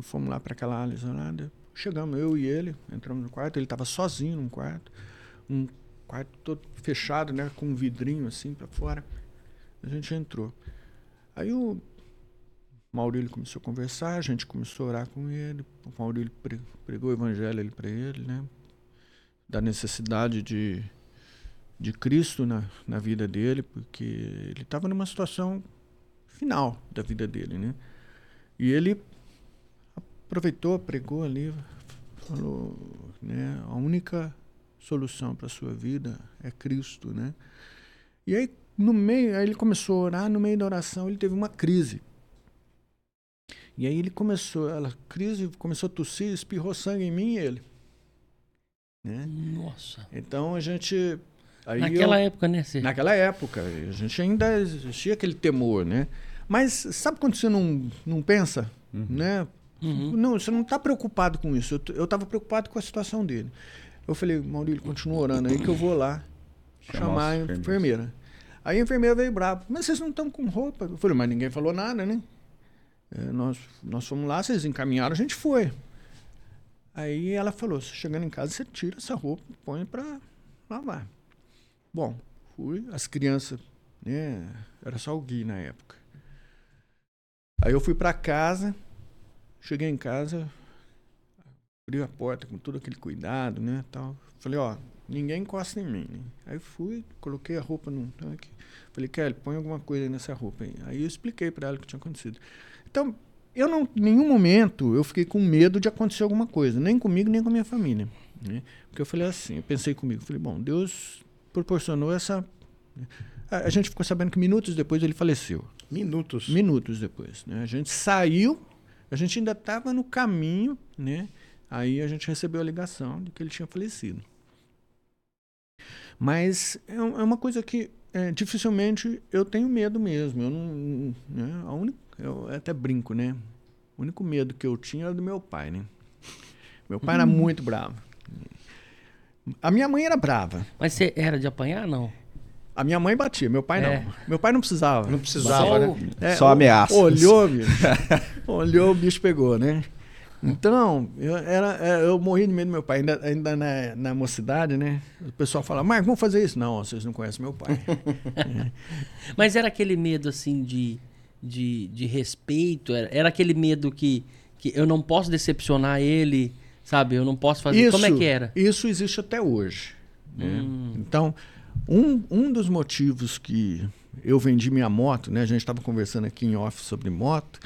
Fomos lá para aquela área isolada. Chegamos, eu e ele, entramos no quarto. Ele estava sozinho num quarto. Um quarto todo fechado, né? Com um vidrinho assim para fora. A gente entrou. Aí o Maurílio começou a conversar, a gente começou a orar com ele. O Maurílio pregou o evangelho para ele, né? Da necessidade de, de Cristo na, na vida dele, porque ele estava numa situação final da vida dele, né? E ele aproveitou, pregou ali, falou, né, a única solução para a sua vida é Cristo, né? E aí no meio, aí ele começou a orar, no meio da oração ele teve uma crise. E aí ele começou, ela crise, começou a tossir, espirrou sangue em mim e ele. Né? Nossa. Então a gente naquela eu, época, né? Cê... Naquela época, a gente ainda existia aquele temor, né? Mas sabe quando você não, não pensa, uhum. né? Uhum. Não, você não está preocupado com isso. Eu estava preocupado com a situação dele. Eu falei, Maurílio, continua orando aí que eu vou lá chamar a enfermeira. Aí a enfermeira veio brava. Mas vocês não estão com roupa? Eu falei, mas ninguém falou nada, né? É, nós, nós fomos lá, vocês encaminharam, a gente foi. Aí ela falou, chegando em casa, você tira essa roupa, põe para lavar. Bom, fui, as crianças, né? Era só o Gui na época. Aí eu fui para casa, cheguei em casa, abri a porta com todo aquele cuidado, né, tal. Falei, ó, ninguém encosta em mim. Né? Aí fui, coloquei a roupa num tanque. Falei, Kelly, põe alguma coisa nessa roupa aí. Aí eu expliquei para ela o que tinha acontecido. Então, eu não, em nenhum momento eu fiquei com medo de acontecer alguma coisa, nem comigo, nem com a minha família. Né? Porque eu falei assim, eu pensei comigo, falei, bom, Deus proporcionou essa. A, a gente ficou sabendo que minutos depois ele faleceu. Minutos? Minutos depois. Né? A gente saiu, a gente ainda estava no caminho, né? Aí a gente recebeu a ligação de que ele tinha falecido. Mas é, é uma coisa que é, dificilmente eu tenho medo mesmo. Eu não, né? a única, eu até brinco, né? O único medo que eu tinha era do meu pai, né? Meu pai era uhum. muito bravo. A minha mãe era brava. Mas você era de apanhar, não? A minha mãe batia, meu pai é. não. Meu pai não precisava. Não precisava, Só, né? É, Só ameaça. Olhou, bicho. olhou, o bicho pegou, né? Então, eu, era, é, eu morri de medo do meu pai. Ainda, ainda na, na mocidade, né? O pessoal fala, Marcos, vamos fazer isso. Não, vocês não conhecem meu pai. é. Mas era aquele medo, assim, de, de, de respeito? Era, era aquele medo que, que eu não posso decepcionar ele, sabe? Eu não posso fazer... Isso, Como é que era? Isso existe até hoje. Né? Hum. Então, um, um dos motivos que eu vendi minha moto, né? A gente estava conversando aqui em off sobre moto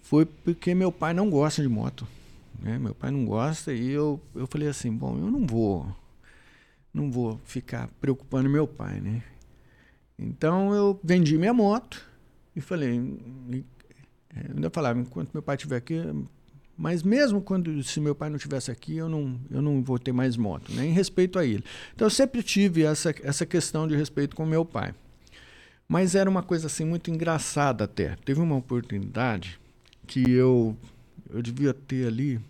foi porque meu pai não gosta de moto. Né? Meu pai não gosta e eu, eu falei assim, bom, eu não vou não vou ficar preocupando meu pai, né? Então eu vendi minha moto e falei, eu ainda falava, enquanto meu pai estiver aqui, mas mesmo quando se meu pai não estivesse aqui, eu não, eu não vou ter mais moto, né? em respeito a ele. Então eu sempre tive essa, essa questão de respeito com meu pai. Mas era uma coisa assim muito engraçada até. Teve uma oportunidade que eu, eu devia ter ali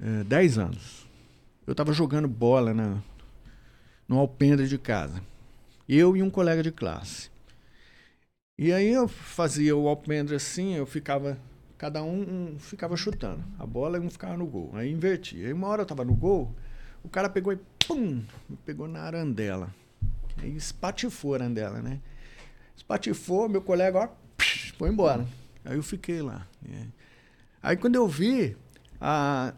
é, 10 anos. Eu estava jogando bola na, no alpendre de casa. Eu e um colega de classe. E aí eu fazia o alpendre assim, eu ficava. Cada um, um ficava chutando a bola e um ficava no gol. Aí invertia. Aí uma hora eu estava no gol, o cara pegou e pum! Me pegou na arandela. Aí espatifou a arandela, né? Espatifou, meu colega, ó, foi embora. Aí eu fiquei lá. Né? Aí quando eu vi, a,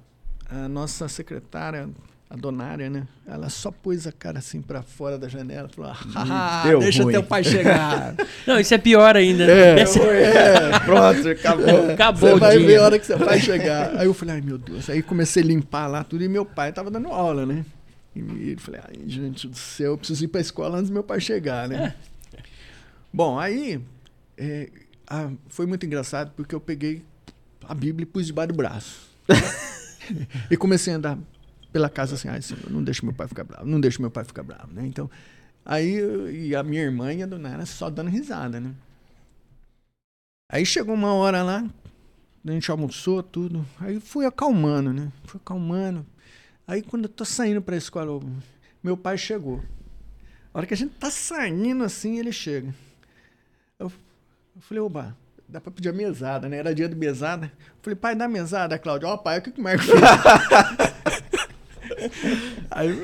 a nossa secretária, a donária, né? Ela só pôs a cara assim para fora da janela falou: ah, deixa ruim. teu pai chegar. Não, isso é pior ainda. Né? É, é, pronto, acabou. É, acabou Você vai dia. ver a hora que seu pai chegar. Aí eu falei: ai meu Deus. Aí comecei a limpar lá tudo e meu pai tava dando aula, né? E eu falei: ai, gente do céu, eu preciso ir pra escola antes do meu pai chegar, né? Bom, aí. É, ah, foi muito engraçado porque eu peguei a Bíblia e pus debaixo do braço. e comecei a andar pela casa assim, Senhor, não deixa meu pai ficar bravo, não deixa meu pai ficar bravo, né? Então, aí e a minha irmã e a dona era só dando risada, né? Aí chegou uma hora lá, a gente almoçou tudo, aí fui acalmando, né? Fui acalmando. Aí quando eu tô saindo para a escola, meu pai chegou. A hora que a gente tá saindo assim, ele chega. Eu eu falei, oba, dá pra pedir a mesada, né? Era dia de mesada. Eu falei, pai, dá mesada, Cláudio. Ó, oh, pai, o que, que o Marco fez? Aí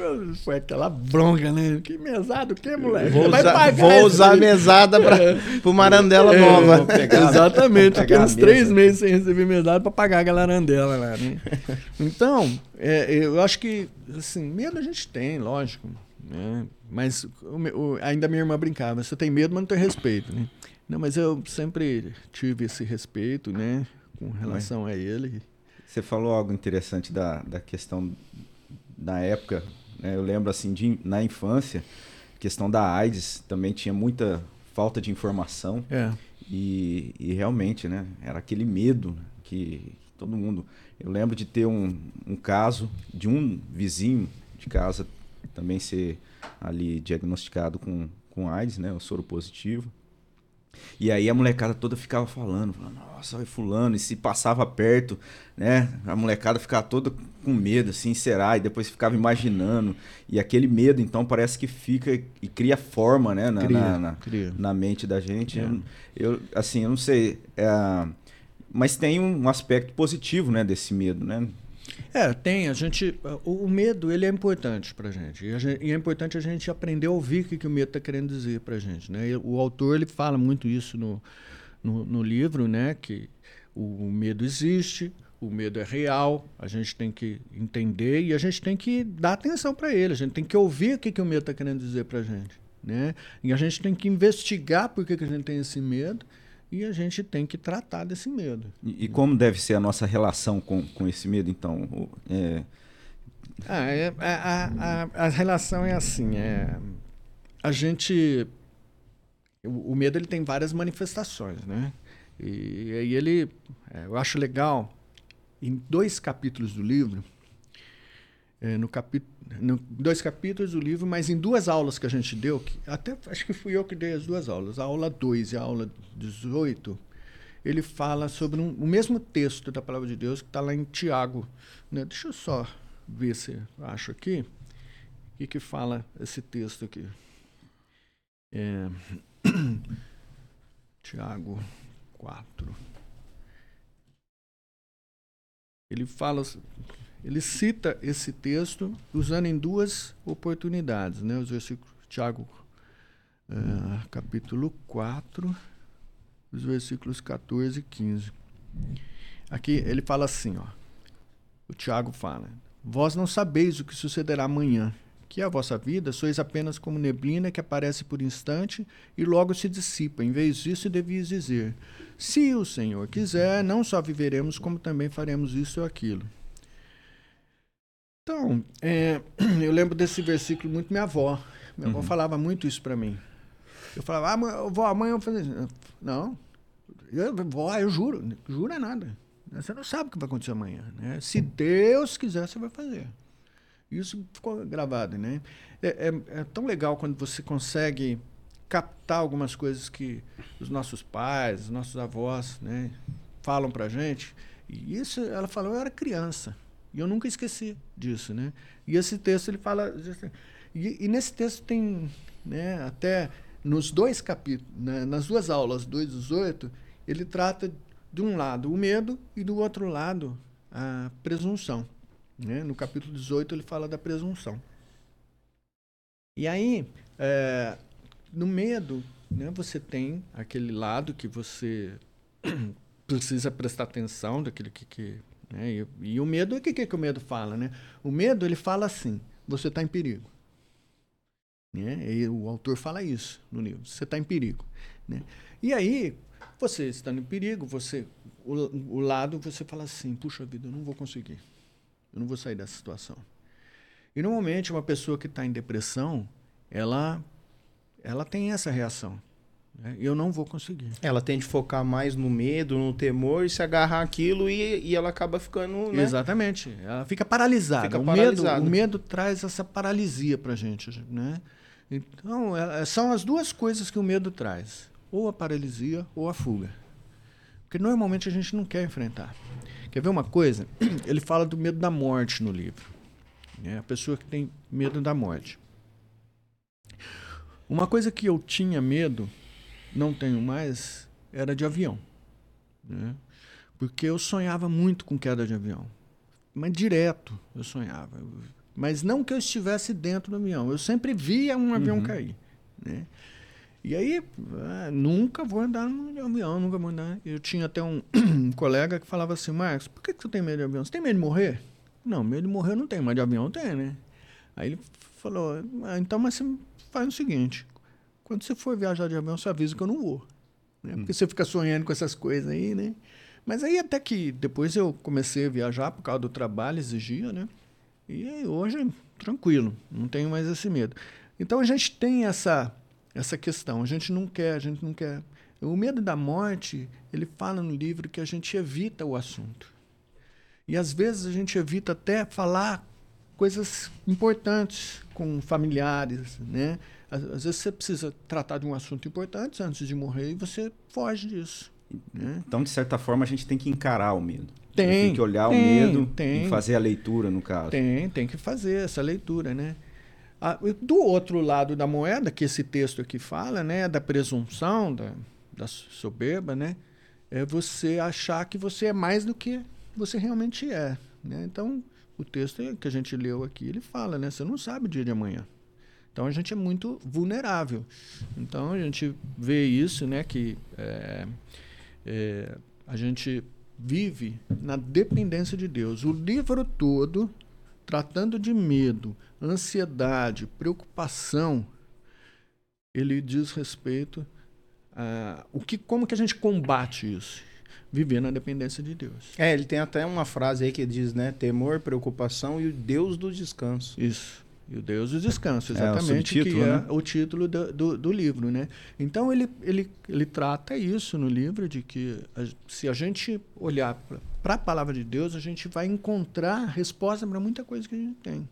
foi aquela bronca, né? Que mesada, o que, moleque? Vou Vai usar, pagar vou usar a mesada pra, pro Marandela é, nova. Pegar, exatamente. Fiquei uns três meses sem receber mesada pra pagar aquela Arandela lá, né? Então, é, eu acho que, assim, medo a gente tem, lógico. Né? Mas o, o, ainda minha irmã brincava, você tem medo, mas não tem respeito, né? Não, mas eu sempre tive esse respeito, né, com relação a ele. Você falou algo interessante da, da questão da época. Né? Eu lembro assim, de, na infância, questão da AIDS também tinha muita falta de informação. É. E, e realmente, né, era aquele medo que todo mundo. Eu lembro de ter um, um caso de um vizinho de casa também ser ali diagnosticado com, com AIDS, né, o soro positivo. E aí a molecada toda ficava falando, falando, nossa, vai fulano, e se passava perto, né? A molecada ficava toda com medo, assim, será? E depois ficava imaginando. E aquele medo, então, parece que fica e cria forma, né? Na, cria, na, na, cria. na mente da gente. É. Eu, eu, assim, eu não sei. É, mas tem um aspecto positivo, né, desse medo, né? É, tem. A gente, o, o medo ele é importante para gente. E, gente. e, é importante a gente aprender a ouvir o que, que o medo está querendo dizer para gente. Né? E o autor ele fala muito isso no, no, no, livro, né? Que o medo existe, o medo é real, a gente tem que entender e a gente tem que dar atenção para ele, a gente tem que ouvir o que, que o medo está querendo dizer para a gente. Né? E a gente tem que investigar por que, que a gente tem esse medo e a gente tem que tratar desse medo. E, e como deve ser a nossa relação com, com esse medo, então? É... Ah, é, a, a, a, relação é assim, é, a gente... O, o medo ele tem várias manifestações, né? E aí ele, é, eu acho legal, em dois capítulos do livro, é, no capítulo, dois capítulos do livro, mas em duas aulas que a gente deu, que até acho que fui eu que dei as duas aulas, a aula 2 e a aula 18, ele fala sobre um, o mesmo texto da palavra de Deus que está lá em Tiago. Né? Deixa eu só ver se acho aqui. O que, que fala esse texto aqui? É, Tiago 4. Ele fala, ele cita esse texto usando em duas oportunidades, né? Os versículos Tiago uh, capítulo 4, os versículos 14 e 15. Aqui ele fala assim, ó. O Tiago fala: Vós não sabeis o que sucederá amanhã que a vossa vida sois apenas como neblina que aparece por instante e logo se dissipa. Em vez disso, devias dizer: Se o Senhor quiser, não só viveremos, como também faremos isso ou aquilo. Então, é, eu lembro desse versículo muito minha avó. Minha uhum. avó falava muito isso para mim. Eu falava, ah, vó, amanhã eu vou fazer isso. Não, eu, vó, eu juro, jura nada. Você não sabe o que vai acontecer amanhã. Né? Se Deus quiser, você vai fazer. Isso ficou gravado, né? É, é, é, tão legal quando você consegue captar algumas coisas que os nossos pais, os nossos avós, né, falam pra gente. E isso, ela falou, eu era criança. E eu nunca esqueci disso, né? E esse texto, ele fala... E, e nesse texto tem, né, até nos dois capítulos, né, nas duas aulas, 2 e 18, ele trata de um lado o medo e do outro lado a presunção. Né? No capítulo 18 ele fala da presunção. E aí, é, no medo, né, você tem aquele lado que você precisa prestar atenção daquilo que. que né? e, e, o medo, o que, que, que o medo fala? Né? O medo ele fala assim: você está em perigo. Né? E o autor fala isso no livro: você está em perigo. Né? E aí, você estando em perigo, você o, o lado você fala assim: puxa vida, eu não vou conseguir. Eu não vou sair dessa situação. E normalmente uma pessoa que está em depressão, ela, ela tem essa reação. Né? Eu não vou conseguir. Ela tende a focar mais no medo, no temor e se agarrar aquilo e, e ela acaba ficando. Né? Exatamente. Ela fica paralisada. Fica o, paralisada. Medo, o medo traz essa paralisia para a gente. Né? Então, é, é, são as duas coisas que o medo traz: ou a paralisia ou a fuga. Porque normalmente a gente não quer enfrentar. Quer ver uma coisa? Ele fala do medo da morte no livro. É a pessoa que tem medo da morte. Uma coisa que eu tinha medo, não tenho mais, era de avião. Né? Porque eu sonhava muito com queda de avião. Mas direto eu sonhava. Mas não que eu estivesse dentro do avião. Eu sempre via um avião uhum. cair. Né? E aí, ah, nunca vou andar no avião, nunca vou andar. Eu tinha até um, um colega que falava assim, Marcos, por que, que tu tem medo de avião? Você tem medo de morrer? Não, medo de morrer eu não tenho, mas de avião eu tenho, né? Aí ele falou, ah, então, mas você faz o seguinte, quando você for viajar de avião, você avisa que eu não vou. Né? Porque hum. você fica sonhando com essas coisas aí, né? Mas aí até que depois eu comecei a viajar por causa do trabalho, exigia, né? E hoje, tranquilo, não tenho mais esse medo. Então a gente tem essa essa questão. A gente não quer, a gente não quer. O medo da morte, ele fala no livro que a gente evita o assunto. E às vezes a gente evita até falar coisas importantes com familiares, né? Às, às vezes você precisa tratar de um assunto importante antes de morrer e você foge disso. Né? Então, de certa forma, a gente tem que encarar o medo. Tem. Tem que olhar tem, o medo tem, e fazer a leitura, no caso. Tem, tem que fazer essa leitura, né? Ah, do outro lado da moeda, que esse texto aqui fala, né, da presunção, da, da soberba, né, é você achar que você é mais do que você realmente é. Né? Então, o texto que a gente leu aqui, ele fala, né, você não sabe o dia de amanhã. Então, a gente é muito vulnerável. Então, a gente vê isso, né, que é, é, a gente vive na dependência de Deus. O livro todo, tratando de medo, ansiedade, preocupação, ele diz respeito a o que, como que a gente combate isso viver na dependência de Deus. É, ele tem até uma frase aí que diz, né? Temor, preocupação e o Deus do descanso. Isso. E o Deus do descanso, exatamente, é, que é né? o título do, do, do, livro, né? Então ele, ele, ele trata isso no livro de que a, se a gente olhar para a palavra de Deus, a gente vai encontrar resposta para muita coisa que a gente tem.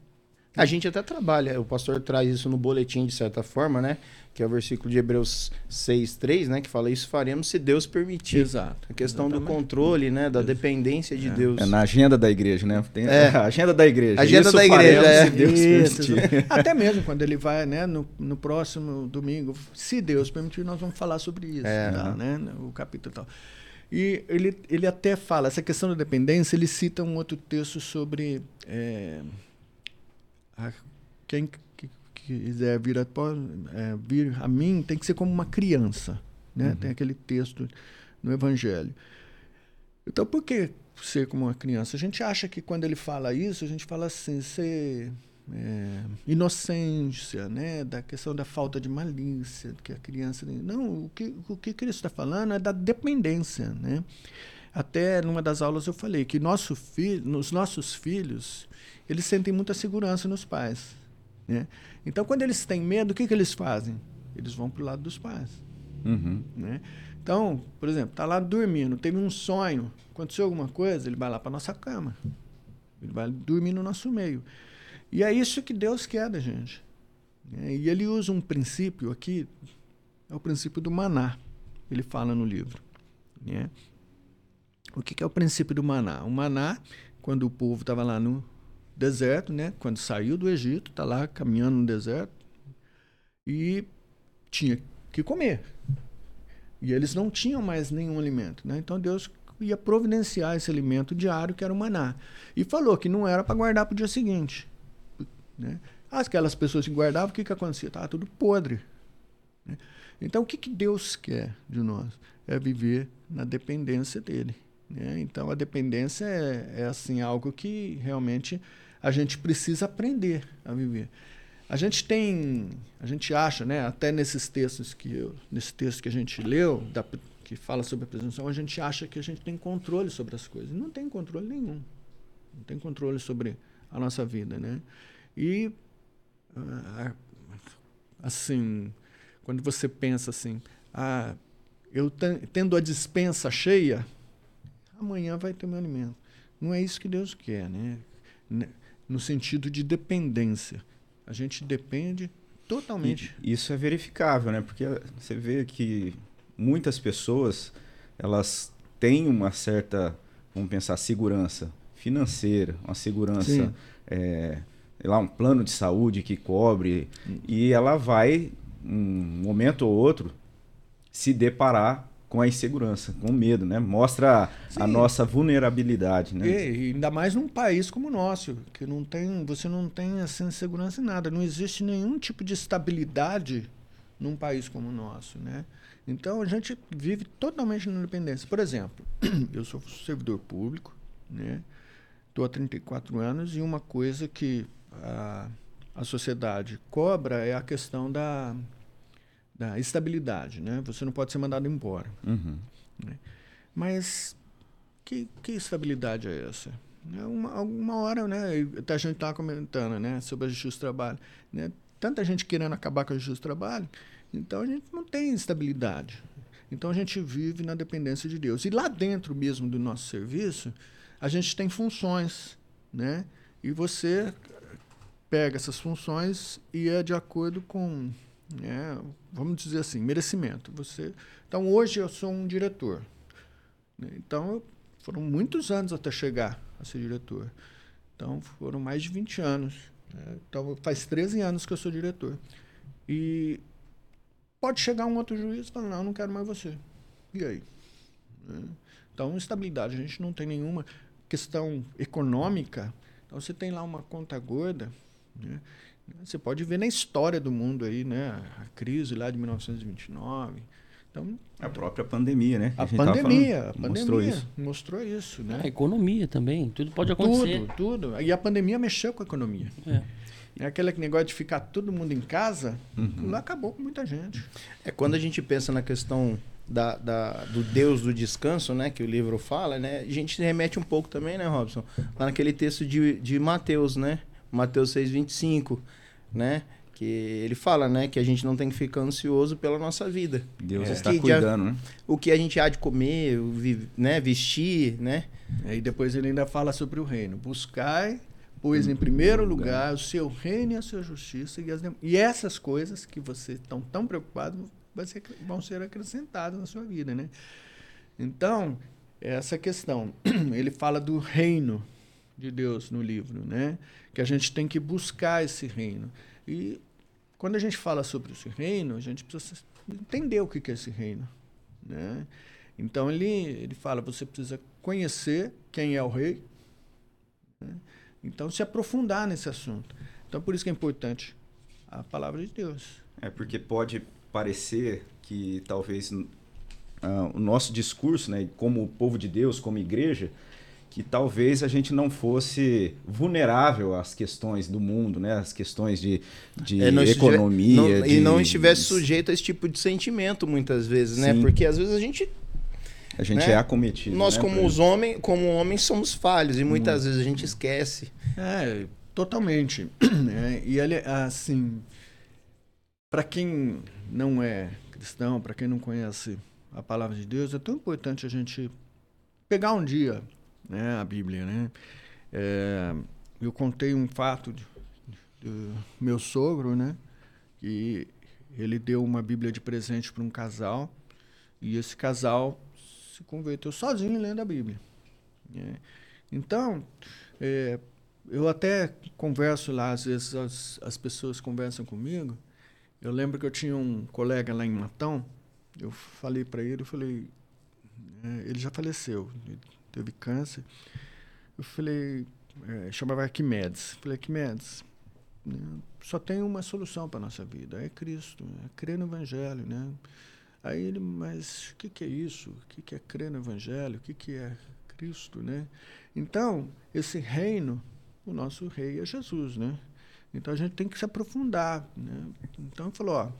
A gente até trabalha, o pastor traz isso no boletim de certa forma, né? Que é o versículo de Hebreus 6, 3, né? Que fala, isso faremos se Deus permitir. Exato. A questão exatamente. do controle, né? Da dependência de é. Deus. É na agenda da igreja, né? Tem é. a agenda da igreja. Agenda isso da igreja, é. Se Deus isso, permitir. Até mesmo quando ele vai, né? No, no próximo domingo, se Deus permitir, nós vamos falar sobre isso. É. Tá, né? O capítulo tal. E ele, ele até fala, essa questão da dependência, ele cita um outro texto sobre... É, quem quiser vir a, é, vir a mim tem que ser como uma criança. Né? Uhum. Tem aquele texto no Evangelho. Então, por que ser como uma criança? A gente acha que quando ele fala isso, a gente fala assim, ser é, inocência, né? da questão da falta de malícia, que a criança. Não, o que, o que Cristo está falando é da dependência. Né? Até numa das aulas eu falei que nosso filho, nos nossos filhos, eles sentem muita segurança nos pais. Né? Então, quando eles têm medo, o que, que eles fazem? Eles vão para o lado dos pais. Uhum. Né? Então, por exemplo, está lá dormindo, teve um sonho, aconteceu alguma coisa, ele vai lá para nossa cama. Ele vai dormir no nosso meio. E é isso que Deus quer da gente. Né? E ele usa um princípio aqui, é o princípio do maná. Ele fala no livro. Né? O que, que é o princípio do maná? O maná, quando o povo estava lá no, deserto, né? Quando saiu do Egito, tá lá caminhando no deserto e tinha que comer. E eles não tinham mais nenhum alimento, né? Então Deus ia providenciar esse alimento diário que era o maná. E falou que não era para guardar para o dia seguinte, né? Aquelas pessoas que guardavam, o que que acontecia? Estava tudo podre. Né? Então o que que Deus quer de nós? É viver na dependência dele. Né? Então a dependência é, é assim algo que realmente a gente precisa aprender a viver. A gente tem, a gente acha, né, até nesses textos que eu, nesse texto que a gente leu, da, que fala sobre a presunção, a gente acha que a gente tem controle sobre as coisas. Não tem controle nenhum. Não tem controle sobre a nossa vida, né? E ah, assim, quando você pensa assim, ah, eu tendo a dispensa cheia, amanhã vai ter meu alimento. Não é isso que Deus quer, né? no sentido de dependência. A gente depende totalmente. E isso é verificável, né? Porque você vê que muitas pessoas elas têm uma certa, vamos pensar, segurança financeira, uma segurança, é, lá, um plano de saúde que cobre, hum. e ela vai, um momento ou outro, se deparar com a insegurança, com o medo, né? Mostra Sim. a nossa vulnerabilidade, né? E, ainda mais num país como o nosso, que não tem, você não tem assim segurança em nada, não existe nenhum tipo de estabilidade num país como o nosso, né? Então a gente vive totalmente na independência. Por exemplo, eu sou servidor público, né? Estou há 34 anos e uma coisa que a, a sociedade cobra é a questão da da estabilidade, né? Você não pode ser mandado embora. Uhum. Né? Mas que, que estabilidade é essa? É uma, alguma hora, né? A gente estava comentando, né? Sobre a justiça do trabalho, né? Tanta gente querendo acabar com a justiça do trabalho, então a gente não tem estabilidade. Então a gente vive na dependência de Deus. E lá dentro mesmo do nosso serviço, a gente tem funções, né? E você pega essas funções e é de acordo com é, vamos dizer assim, merecimento. Você, então hoje eu sou um diretor. Né? Então foram muitos anos até chegar a ser diretor. Então foram mais de 20 anos. Né? Então faz 13 anos que eu sou diretor. E pode chegar um outro juiz e falar, não, não quero mais você. E aí? Né? Então, estabilidade, a gente não tem nenhuma questão econômica. Então, você tem lá uma conta gorda, né? Você pode ver na história do mundo aí, né? A crise lá de 1929. Então, a própria pandemia, né? A, a pandemia, a pandemia mostrou isso. Mostrou isso, né? A economia também, tudo pode acontecer. Tudo, tudo. E a pandemia mexeu com a economia. É. É aquele negócio de ficar todo mundo em casa, uhum. lá acabou com muita gente. É quando a gente pensa na questão da, da, do Deus do descanso, né, que o livro fala, né, a gente remete um pouco também, né, Robson, lá naquele texto de, de Mateus, né, Mateus 6:25, né, que ele fala, né, que a gente não tem que ficar ansioso pela nossa vida. Deus é. está cuidando, né? O que a gente há de comer, né, vestir, né? E depois ele ainda fala sobre o reino. Buscai Pois em primeiro lugar o seu reino e a sua justiça e, as, e essas coisas que você estão tão preocupado ser, vão ser acrescentadas na sua vida, né? Então, essa questão, ele fala do reino de Deus no livro, né? Que a gente tem que buscar esse reino. E quando a gente fala sobre esse reino, a gente precisa entender o que é esse reino, né? Então ele ele fala, você precisa conhecer quem é o rei, né? Então, se aprofundar nesse assunto. Então, por isso que é importante a palavra de Deus. É porque pode parecer que talvez uh, o nosso discurso, né, como povo de Deus, como igreja, que talvez a gente não fosse vulnerável às questões do mundo, né? As questões de, de é, economia. Não, de, e não estivesse sujeito a esse tipo de sentimento, muitas vezes, né? Sim. Porque às vezes a gente a gente né? é acometido. Nós, né, como, os homens, como homens, somos falhos e muitas vezes a gente esquece. É, totalmente. É, e ele, assim, para quem não é cristão, para quem não conhece a palavra de Deus, é tão importante a gente pegar um dia né, a Bíblia. Né? É, eu contei um fato do meu sogro, né? Que ele deu uma Bíblia de presente para um casal e esse casal se converteu sozinho lendo a Bíblia. É. Então, é, eu até converso lá, às vezes as, as pessoas conversam comigo. Eu lembro que eu tinha um colega lá em Matão, eu falei para ele, eu falei, é, ele já faleceu, teve câncer. Eu falei, é, chamava Arquimedes. Falei, Arquimedes, né, só tem uma solução para nossa vida, é Cristo, é crer no Evangelho, né? Aí ele, mas o que, que é isso? O que, que é crer no Evangelho? O que, que é Cristo, né? Então, esse reino, o nosso rei é Jesus, né? Então a gente tem que se aprofundar, né? Então ele falou, ó,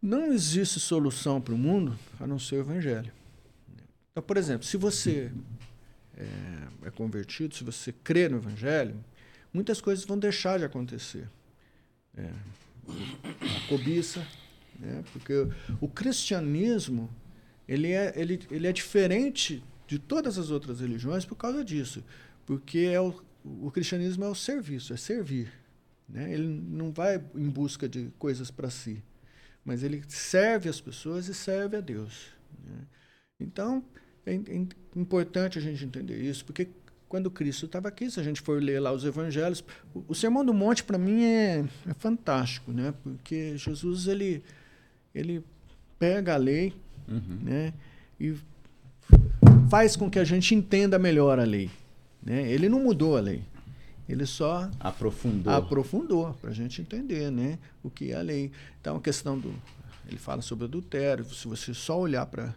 não existe solução para o mundo a não ser o Evangelho. Então, por exemplo, se você é, é convertido, se você crê no Evangelho, muitas coisas vão deixar de acontecer. É, a cobiça, né? Porque o cristianismo ele é, ele, ele é diferente de todas as outras religiões por causa disso. Porque é o, o cristianismo é o serviço, é servir. Né? Ele não vai em busca de coisas para si, mas ele serve as pessoas e serve a Deus. Né? Então, é, importante a gente entender isso, porque quando Cristo estava aqui, se a gente for ler lá os evangelhos, o, o Sermão do Monte para mim é, é fantástico, né? Porque Jesus ele ele pega a lei uhum. né, e faz com que a gente entenda melhor a lei. Né? Ele não mudou a lei. Ele só aprofundou, aprofundou para a gente entender né, o que é a lei. Então, a questão do. Ele fala sobre adultério. Se você só olhar para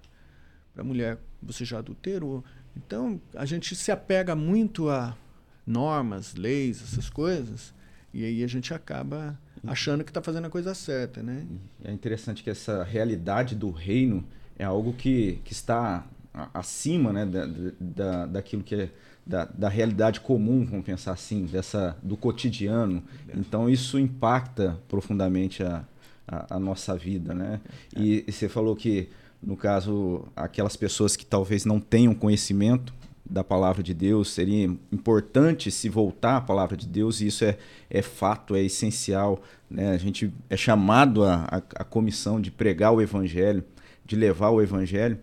a mulher, você já adulterou. Então, a gente se apega muito a normas, leis, essas coisas, e aí a gente acaba achando que está fazendo a coisa certa, né? É interessante que essa realidade do reino é algo que, que está acima né, da, da, daquilo que é da, da realidade comum, vamos pensar assim, dessa, do cotidiano. Então isso impacta profundamente a, a, a nossa vida, né? E, e você falou que, no caso, aquelas pessoas que talvez não tenham conhecimento, da palavra de Deus, seria importante se voltar à palavra de Deus, e isso é, é fato, é essencial. Né? A gente é chamado a, a, a comissão de pregar o evangelho, de levar o evangelho,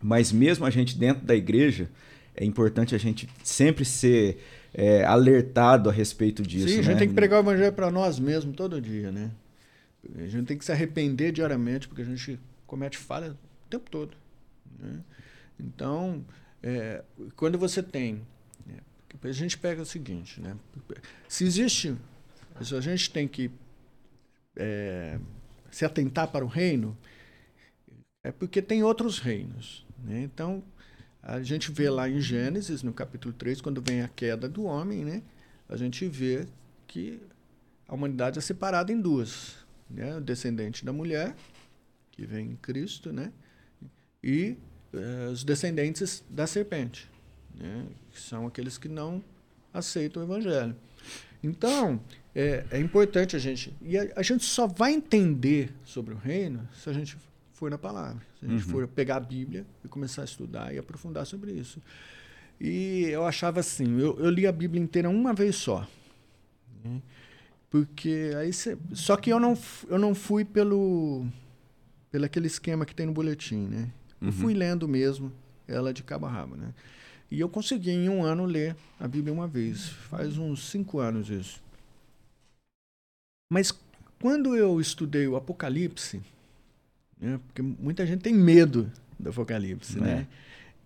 mas mesmo a gente dentro da igreja, é importante a gente sempre ser é, alertado a respeito disso. Sim, a gente né? tem que pregar o evangelho para nós mesmos todo dia, né? A gente tem que se arrepender diariamente, porque a gente comete falha tempo todo. Né? Então, é, quando você tem. Né, a gente pega o seguinte, né? Se existe. Se a gente tem que é, se atentar para o reino, é porque tem outros reinos. Né? Então, a gente vê lá em Gênesis, no capítulo 3, quando vem a queda do homem, né? a gente vê que a humanidade é separada em duas. Né? O descendente da mulher, que vem em Cristo, né? E uh, os descendentes da serpente, né? que são aqueles que não aceitam o evangelho. Então, é, é importante a gente. E a, a, gente só vai entender sobre o reino se a gente for na palavra. Se a gente uhum. for pegar a Bíblia e começar a estudar e aprofundar sobre isso. E eu achava assim, eu, eu li a Bíblia inteira uma vez só. Né? Porque aí cê, só que eu não, eu não fui pelo pelo aquele esquema que tem no boletim, né? Eu uhum. fui lendo mesmo ela de cabo a rabo, né? E eu consegui em um ano ler a Bíblia uma vez. Faz uns cinco anos isso. Mas quando eu estudei o Apocalipse, né, porque muita gente tem medo do Apocalipse, né? é. né?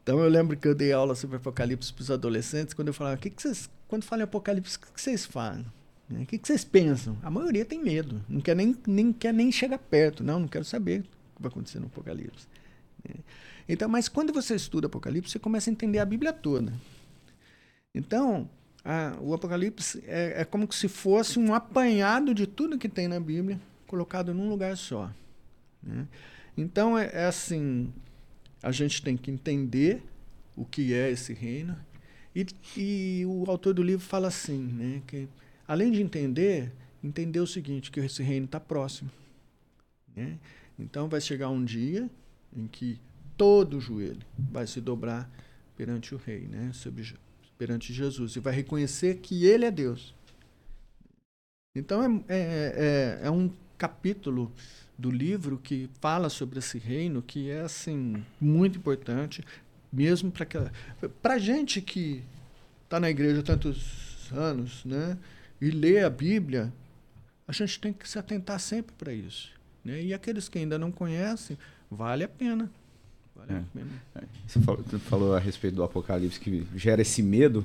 Então eu lembro que eu dei aula sobre Apocalipse para os adolescentes, quando eu falava, que que vocês, quando falam em Apocalipse, o que, que vocês fazem? Né, o que, que vocês pensam? A maioria tem medo, não quer nem, nem, quer nem chegar perto. Não, não quero saber o que vai acontecer no Apocalipse. Né? Então, mas quando você estuda Apocalipse, você começa a entender a Bíblia toda. Então, a, o Apocalipse é, é, como se fosse um apanhado de tudo que tem na Bíblia, colocado num lugar só. Né? Então, é, é assim: a gente tem que entender o que é esse reino. E, e o autor do livro fala assim, né, que além de entender, entender o seguinte, que esse reino está próximo. Né? Então vai chegar um dia em que todo joelho vai se dobrar perante o rei, né? Sobre, perante Jesus, e vai reconhecer que ele é Deus. Então é, é, é, é um capítulo do livro que fala sobre esse reino que é assim muito importante mesmo para aquela para gente que está na igreja tantos anos né e lê a Bíblia a gente tem que se atentar sempre para isso né e aqueles que ainda não conhecem vale a pena Vale é. É. Você falou, falou, a respeito do Apocalipse que gera esse medo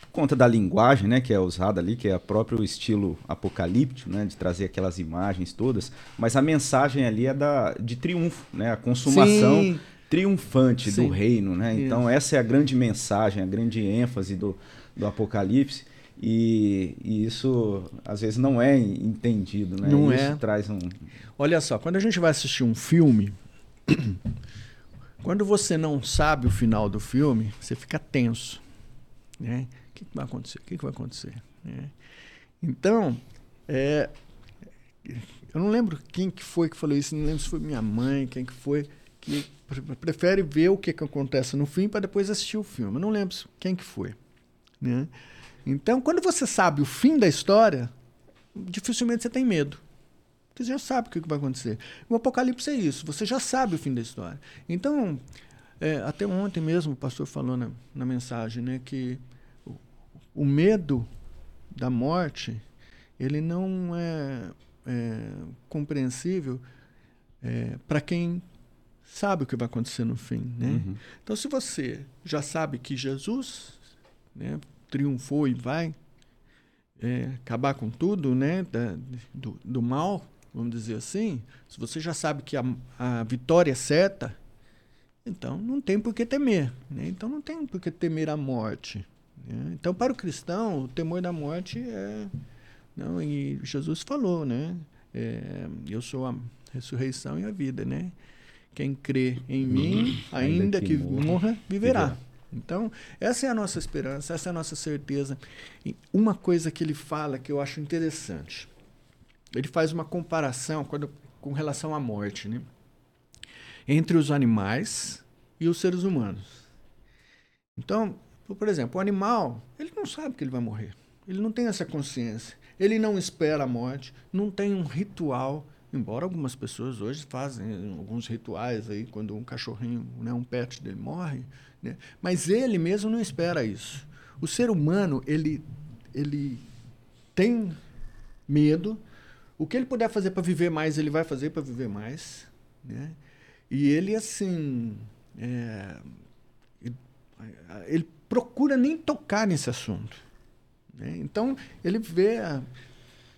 por conta da linguagem, né, que é usada ali, que é o próprio estilo apocalíptico, né, de trazer aquelas imagens todas, mas a mensagem ali é da de triunfo, né, a consumação Sim. triunfante Sim. do reino, né? Então essa é a grande mensagem, a grande ênfase do, do Apocalipse. E, e, isso às vezes não é entendido, né? Não isso é. traz um. Olha só, quando a gente vai assistir um filme, Quando você não sabe o final do filme, você fica tenso. Né? O que, vai acontecer? O que, vai acontecer? Né? Então, é, eu não lembro quem que foi que falou isso, não lembro se foi minha mãe, quem que foi, que prefere ver o que, que acontece no fim para depois assistir o filme. Eu não lembro quem que foi. Né? Então, quando você sabe o fim da história, dificilmente você tem medo. Porque você já sabe o que vai acontecer. O Apocalipse é isso, você já sabe o fim da história. Então, é, até ontem mesmo o pastor falou na, na mensagem né, que o, o, medo da morte ele não é, é compreensível é, para quem sabe o que vai acontecer no fim. Né? Uhum. Então, se você já sabe que Jesus né, triunfou e vai é, acabar com tudo né, da, do, do mal, vamos dizer assim, se você já sabe que a, a vitória é certa, então não tem por que temer. Né? Então não tem por que temer a morte. Né? Então, para o cristão, o temor da morte é. Não, e Jesus falou, né? É, eu sou a ressurreição e a vida, né? Quem crê em mim, ainda, ainda que, que morra, viverá. viverá. Então, essa é a nossa esperança, essa é a nossa certeza. E uma coisa que ele fala que eu acho interessante ele faz uma comparação quando, com relação à morte, né? entre os animais e os seres humanos. Então, por exemplo, o animal, ele não sabe que ele vai morrer. Ele não tem essa consciência. Ele não espera a morte, não tem um ritual, embora algumas pessoas hoje fazem alguns rituais aí quando um cachorrinho, né, um pet dele morre, né? Mas ele mesmo não espera isso. O ser humano, ele ele tem medo, o que ele puder fazer para viver mais, ele vai fazer para viver mais. Né? E ele, assim. É, ele, procura nem tocar nesse assunto. Né? Então, ele vê a,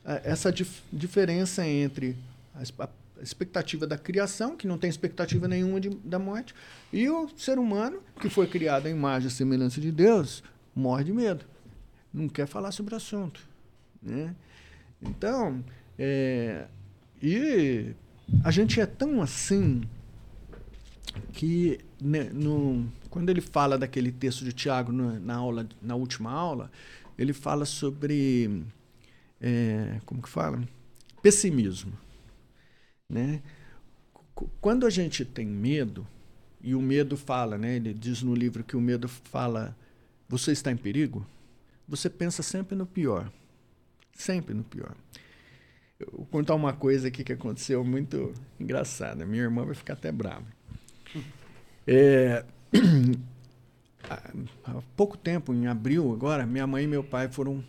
a, essa dif diferença entre a, a expectativa da criação, que não tem expectativa nenhuma de, da morte, e o ser humano, que foi criado à imagem e semelhança de Deus, morre de medo. Não quer falar sobre o assunto. Né? Então, é, e a gente é tão assim que né, no, quando ele fala daquele texto de Tiago na, na, aula, na última aula, ele fala sobre é, como que fala? Pessimismo. Né? Quando a gente tem medo, e o medo fala, né? ele diz no livro que o medo fala, você está em perigo, você pensa sempre no pior. Sempre no pior. Eu vou contar uma coisa aqui que aconteceu muito engraçada. Minha irmã vai ficar até brava. É, há pouco tempo, em abril agora, minha mãe e meu pai foram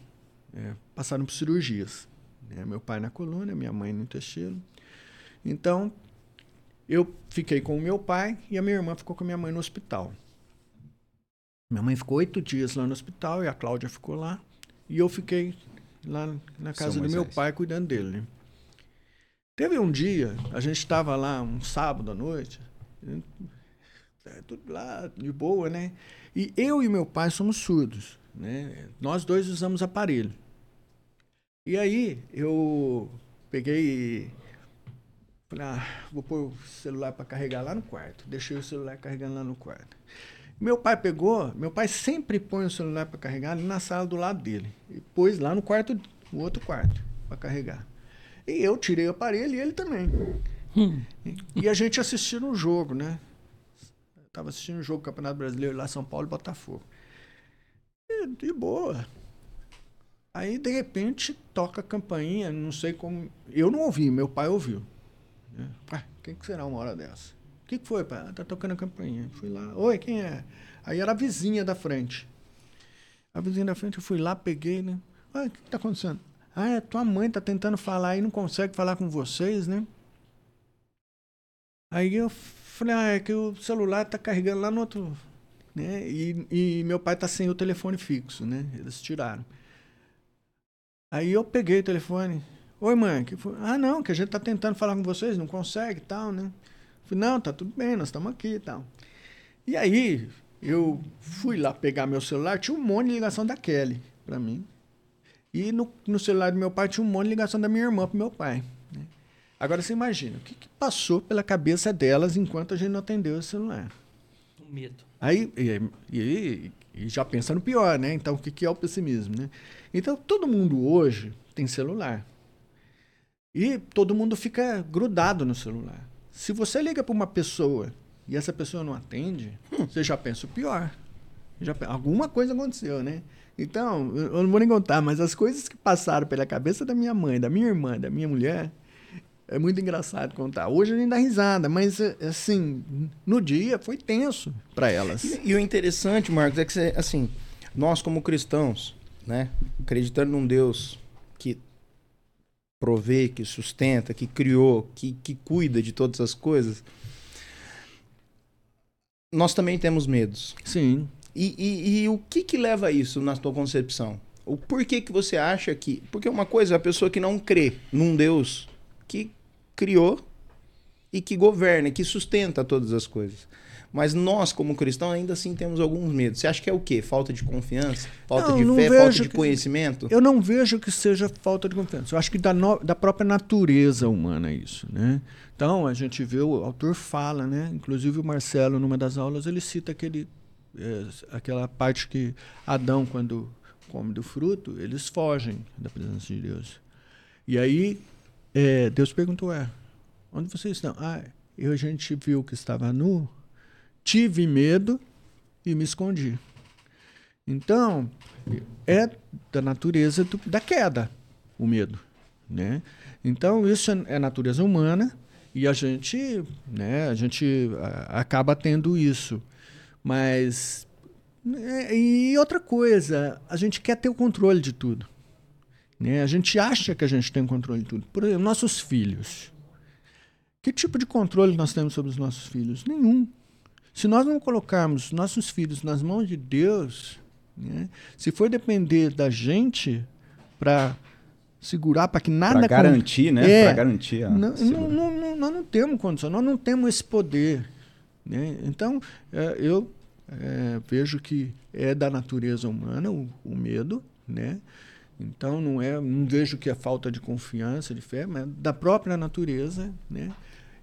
é, passaram por cirurgias. Né? Meu pai na coluna, minha mãe no intestino. Então, eu fiquei com o meu pai e a minha irmã ficou com a minha mãe no hospital. Minha mãe ficou oito dias lá no hospital e a Cláudia ficou lá. E eu fiquei lá na casa do meu pai cuidando dele. Né? Teve um dia, a gente estava lá um sábado à noite, é, tudo lá de boa, né? E eu e meu pai somos surdos, né? Nós dois usamos aparelho. E aí eu peguei falei, ah, vou pôr o celular para carregar lá no quarto. Deixei o celular carregando lá no quarto. Meu pai pegou, meu pai sempre põe o celular para carregar ali na sala do lado dele. E pôs lá no quarto, no outro quarto, para carregar. E eu tirei o aparelho e ele também. Hum. E a gente assistiu no jogo, né? Tava assistindo o jogo do Campeonato Brasileiro lá, São Paulo e Botafogo. E, de boa. Aí, de repente, toca a campainha, não sei como. Eu não ouvi, meu pai ouviu. Ué, quem que será uma hora dessa? O que, que foi, pai? Ah, tá tocando a campainha. Fui lá. Oi, quem é? Aí era a vizinha da frente. A vizinha da frente, eu fui lá, peguei, né? O que, que tá acontecendo? Ah, é, tua mãe tá tentando falar e não consegue falar com vocês, né? Aí eu falei, ah, é que o celular tá carregando lá no outro. Né? E, e meu pai tá sem o telefone fixo, né? Eles tiraram. Aí eu peguei o telefone. Oi, mãe, que foi? Ah, não, que a gente tá tentando falar com vocês, não consegue e tal, né? Falei, não, tá tudo bem, nós estamos aqui e tal. E aí, eu fui lá pegar meu celular, tinha um monte de ligação da Kelly para mim. E no, no celular do meu pai tinha um monte de ligação da minha irmã pro meu pai. Né? Agora você imagina, o que, que, passou pela cabeça delas enquanto a gente não atendeu o celular? O medo. Aí, e, e, e, já pensa no pior, né? Então, o que, que é o pessimismo, né? Então, todo mundo hoje tem celular. E todo mundo fica grudado no celular. Se você liga para uma pessoa e essa pessoa não atende, hum. você já pensa o pior. Já, alguma coisa aconteceu, né? Então, eu não vou nem contar, mas as coisas que passaram pela cabeça da minha mãe, da minha irmã, da minha mulher, é muito engraçado contar. Hoje a gente dá risada, mas assim, no dia foi tenso para elas. E, e, o interessante, Marcos, é que assim, nós como cristãos, né, acreditando num Deus que provê, que sustenta, que criou, que, que cuida de todas as coisas, nós também temos medos. Sim. E, e, e, o que que leva a isso na tua concepção? O porquê que você acha que... Porque uma coisa é a pessoa que não crê num Deus que criou e que governa, que sustenta todas as coisas. Mas nós, como cristãos, ainda assim temos alguns medos. Você acha que é o quê? Falta de confiança? Falta não, de fé? Falta de conhecimento? Eu não vejo que seja falta de confiança. Eu acho que da, no, da própria natureza humana isso, né? Então, a gente vê, o autor fala, né? Inclusive o Marcelo, numa das aulas, ele cita aquele, é, aquela parte que Adão, quando come do fruto, eles fogem da presença de Deus. E aí, é, Deus perguntou, é, onde vocês estão? Ah, eu, a gente viu que estava nu, tive medo e me escondi. Então, é da natureza do, da queda o medo, né? Então, isso é, é natureza humana e a gente, né, a gente a, acaba tendo isso. Mas né, e outra coisa, a gente quer ter o controle de tudo. Né? A gente acha que a gente tem o controle de tudo. Por exemplo, nossos filhos. Que tipo de controle nós temos sobre os nossos filhos? Nenhum. Se nós não colocarmos nossos filhos nas mãos de Deus, né, se for depender da gente para segurar para que nada para garantir, né? É, para garantir. não, não, não, nós não temos condição, nós não temos esse poder. Né? Então, é, eu é, vejo que é da natureza humana o, o, medo, né? Então não é, não vejo que é falta de confiança, de fé, mas da própria natureza, né?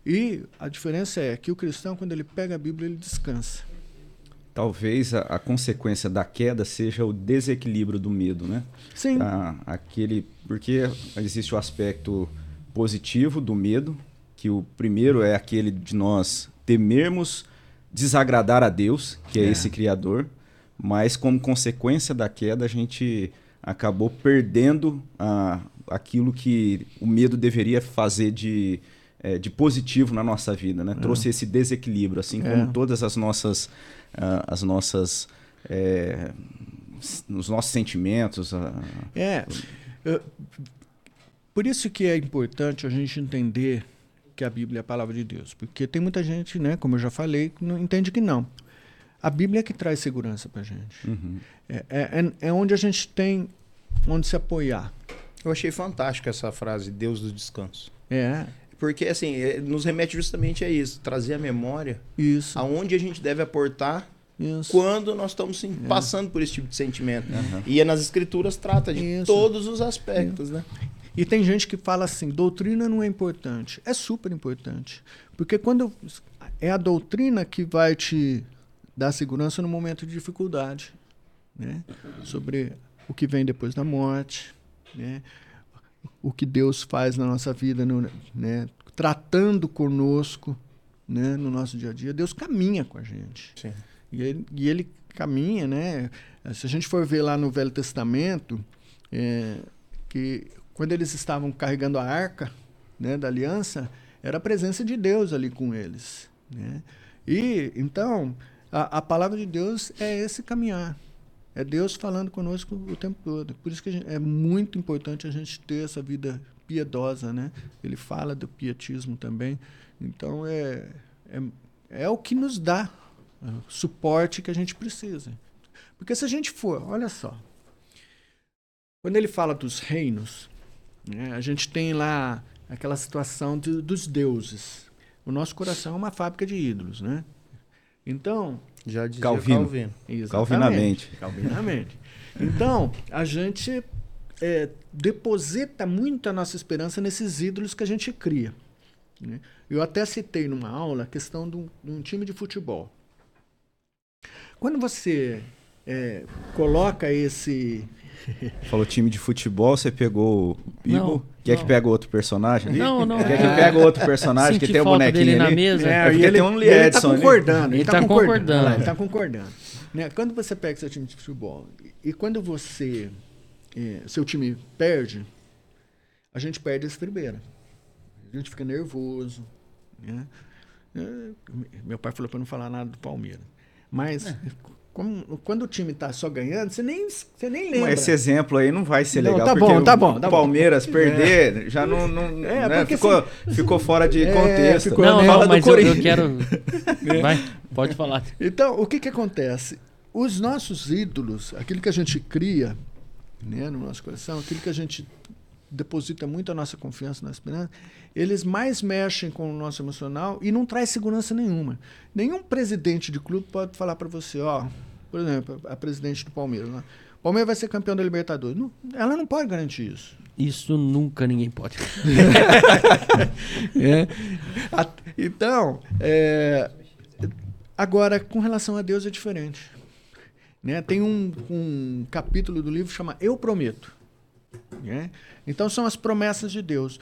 E a diferença é que o cristão quando ele pega a Bíblia ele descansa. Talvez a, a consequência da queda seja o desequilíbrio do medo, né? Sim. A, aquele, porque existe o aspecto positivo do medo, que o primeiro é aquele de nós temermos desagradar a Deus, que é, é, esse Criador, mas como consequência da queda a gente acabou perdendo a, aquilo que o medo deveria fazer de, é, de positivo na nossa vida, né? É. Trouxe esse desequilíbrio, assim como é. todas as nossas, uh, as nossas é, os nossos sentimentos. Uh, é, por isso que é importante a gente entender que a Bíblia é a palavra de Deus. Porque tem muita gente, né, como eu já falei, que não entende que não. A Bíblia é que traz segurança para a gente. Uhum. É, é, é, é onde a gente tem onde se apoiar. Eu achei fantástica essa frase, Deus do descanso. É. Porque, assim, é, nos remete justamente a isso, trazer a memória isso. aonde a gente deve aportar isso. quando nós estamos sim, é. passando por esse tipo de sentimento. Uhum. E nas escrituras trata de isso. todos os aspectos, né? E tem gente que fala assim: doutrina não é importante. É super importante. Porque quando é a doutrina que vai te dar segurança no momento de dificuldade, né? Sobre o que vem depois da morte, né? O que Deus faz na nossa vida, no, né? Tratando conosco, né? No nosso dia a dia, Deus caminha com a gente. Sim. E ele, e ele caminha, né? Se a gente for ver lá no Velho Testamento, é, que quando eles estavam carregando a arca né, da aliança, era a presença de Deus ali com eles. Né? E então a, a, palavra de Deus é esse caminhar. É Deus falando conosco o tempo todo. Por isso que gente, é muito importante a gente ter essa vida piedosa, né? Ele fala do pietismo também. Então é, é, é o que nos dá o suporte que a gente precisa. Porque se a gente for, olha só, quando ele fala dos reinos, né? A gente tem lá aquela situação de, dos deuses. O nosso coração é uma fábrica de ídolos, né? Então, já dizia Calvino. Calvino. Calvinamente. Calvinamente. Então, a gente é, deposita muito a nossa esperança nesses ídolos que a gente cria. Né? Eu até citei numa aula a questão de um, de um time de futebol. Quando você é, coloca esse Falou time de futebol, você pegou o Bibo. Quer não. que pega outro personagem ali? Não, não. Quer que pega outro personagem Senti que tem o um bonequinho dele ali? na mesa. É, é porque ele, tem um Edson ele tá concordando. Ele, ele tá, tá concordando. concordando. Ele tá concordando. Né? Quando você pega seu time de futebol e quando você é, seu time perde, a gente perde a estribeira. A gente fica nervoso. Né? É, meu pai falou para não falar nada do Palmeiras. Mas é. Como, quando o time tá só ganhando, você nem, você nem lembra. Esse exemplo aí não vai ser legal. Não, tá bom, tá bom. Tá o Palmeiras bom. perder é. já não, não é, né? ficou, assim, ficou fora de é, contexto. Ficou, não, não, mas eu, eu, quero. vai, pode falar. Então, o que que acontece? Os nossos ídolos, aquilo que a gente cria né, no nosso coração, aquilo que a gente deposita muito a nossa confiança na esperança, eles mais mexem com o nosso emocional e não traz segurança nenhuma. Nenhum presidente de clube pode falar para você, ó, por exemplo, a presidente do Palmeiras, né? o Palmeiras vai ser campeão da Libertadores. Não, ela não pode garantir isso. Isso nunca ninguém pode. é. Então, é, agora, com relação a Deus é diferente. Né? Tem um, um capítulo do livro que chama Eu Prometo. Né? Então são as promessas de Deus.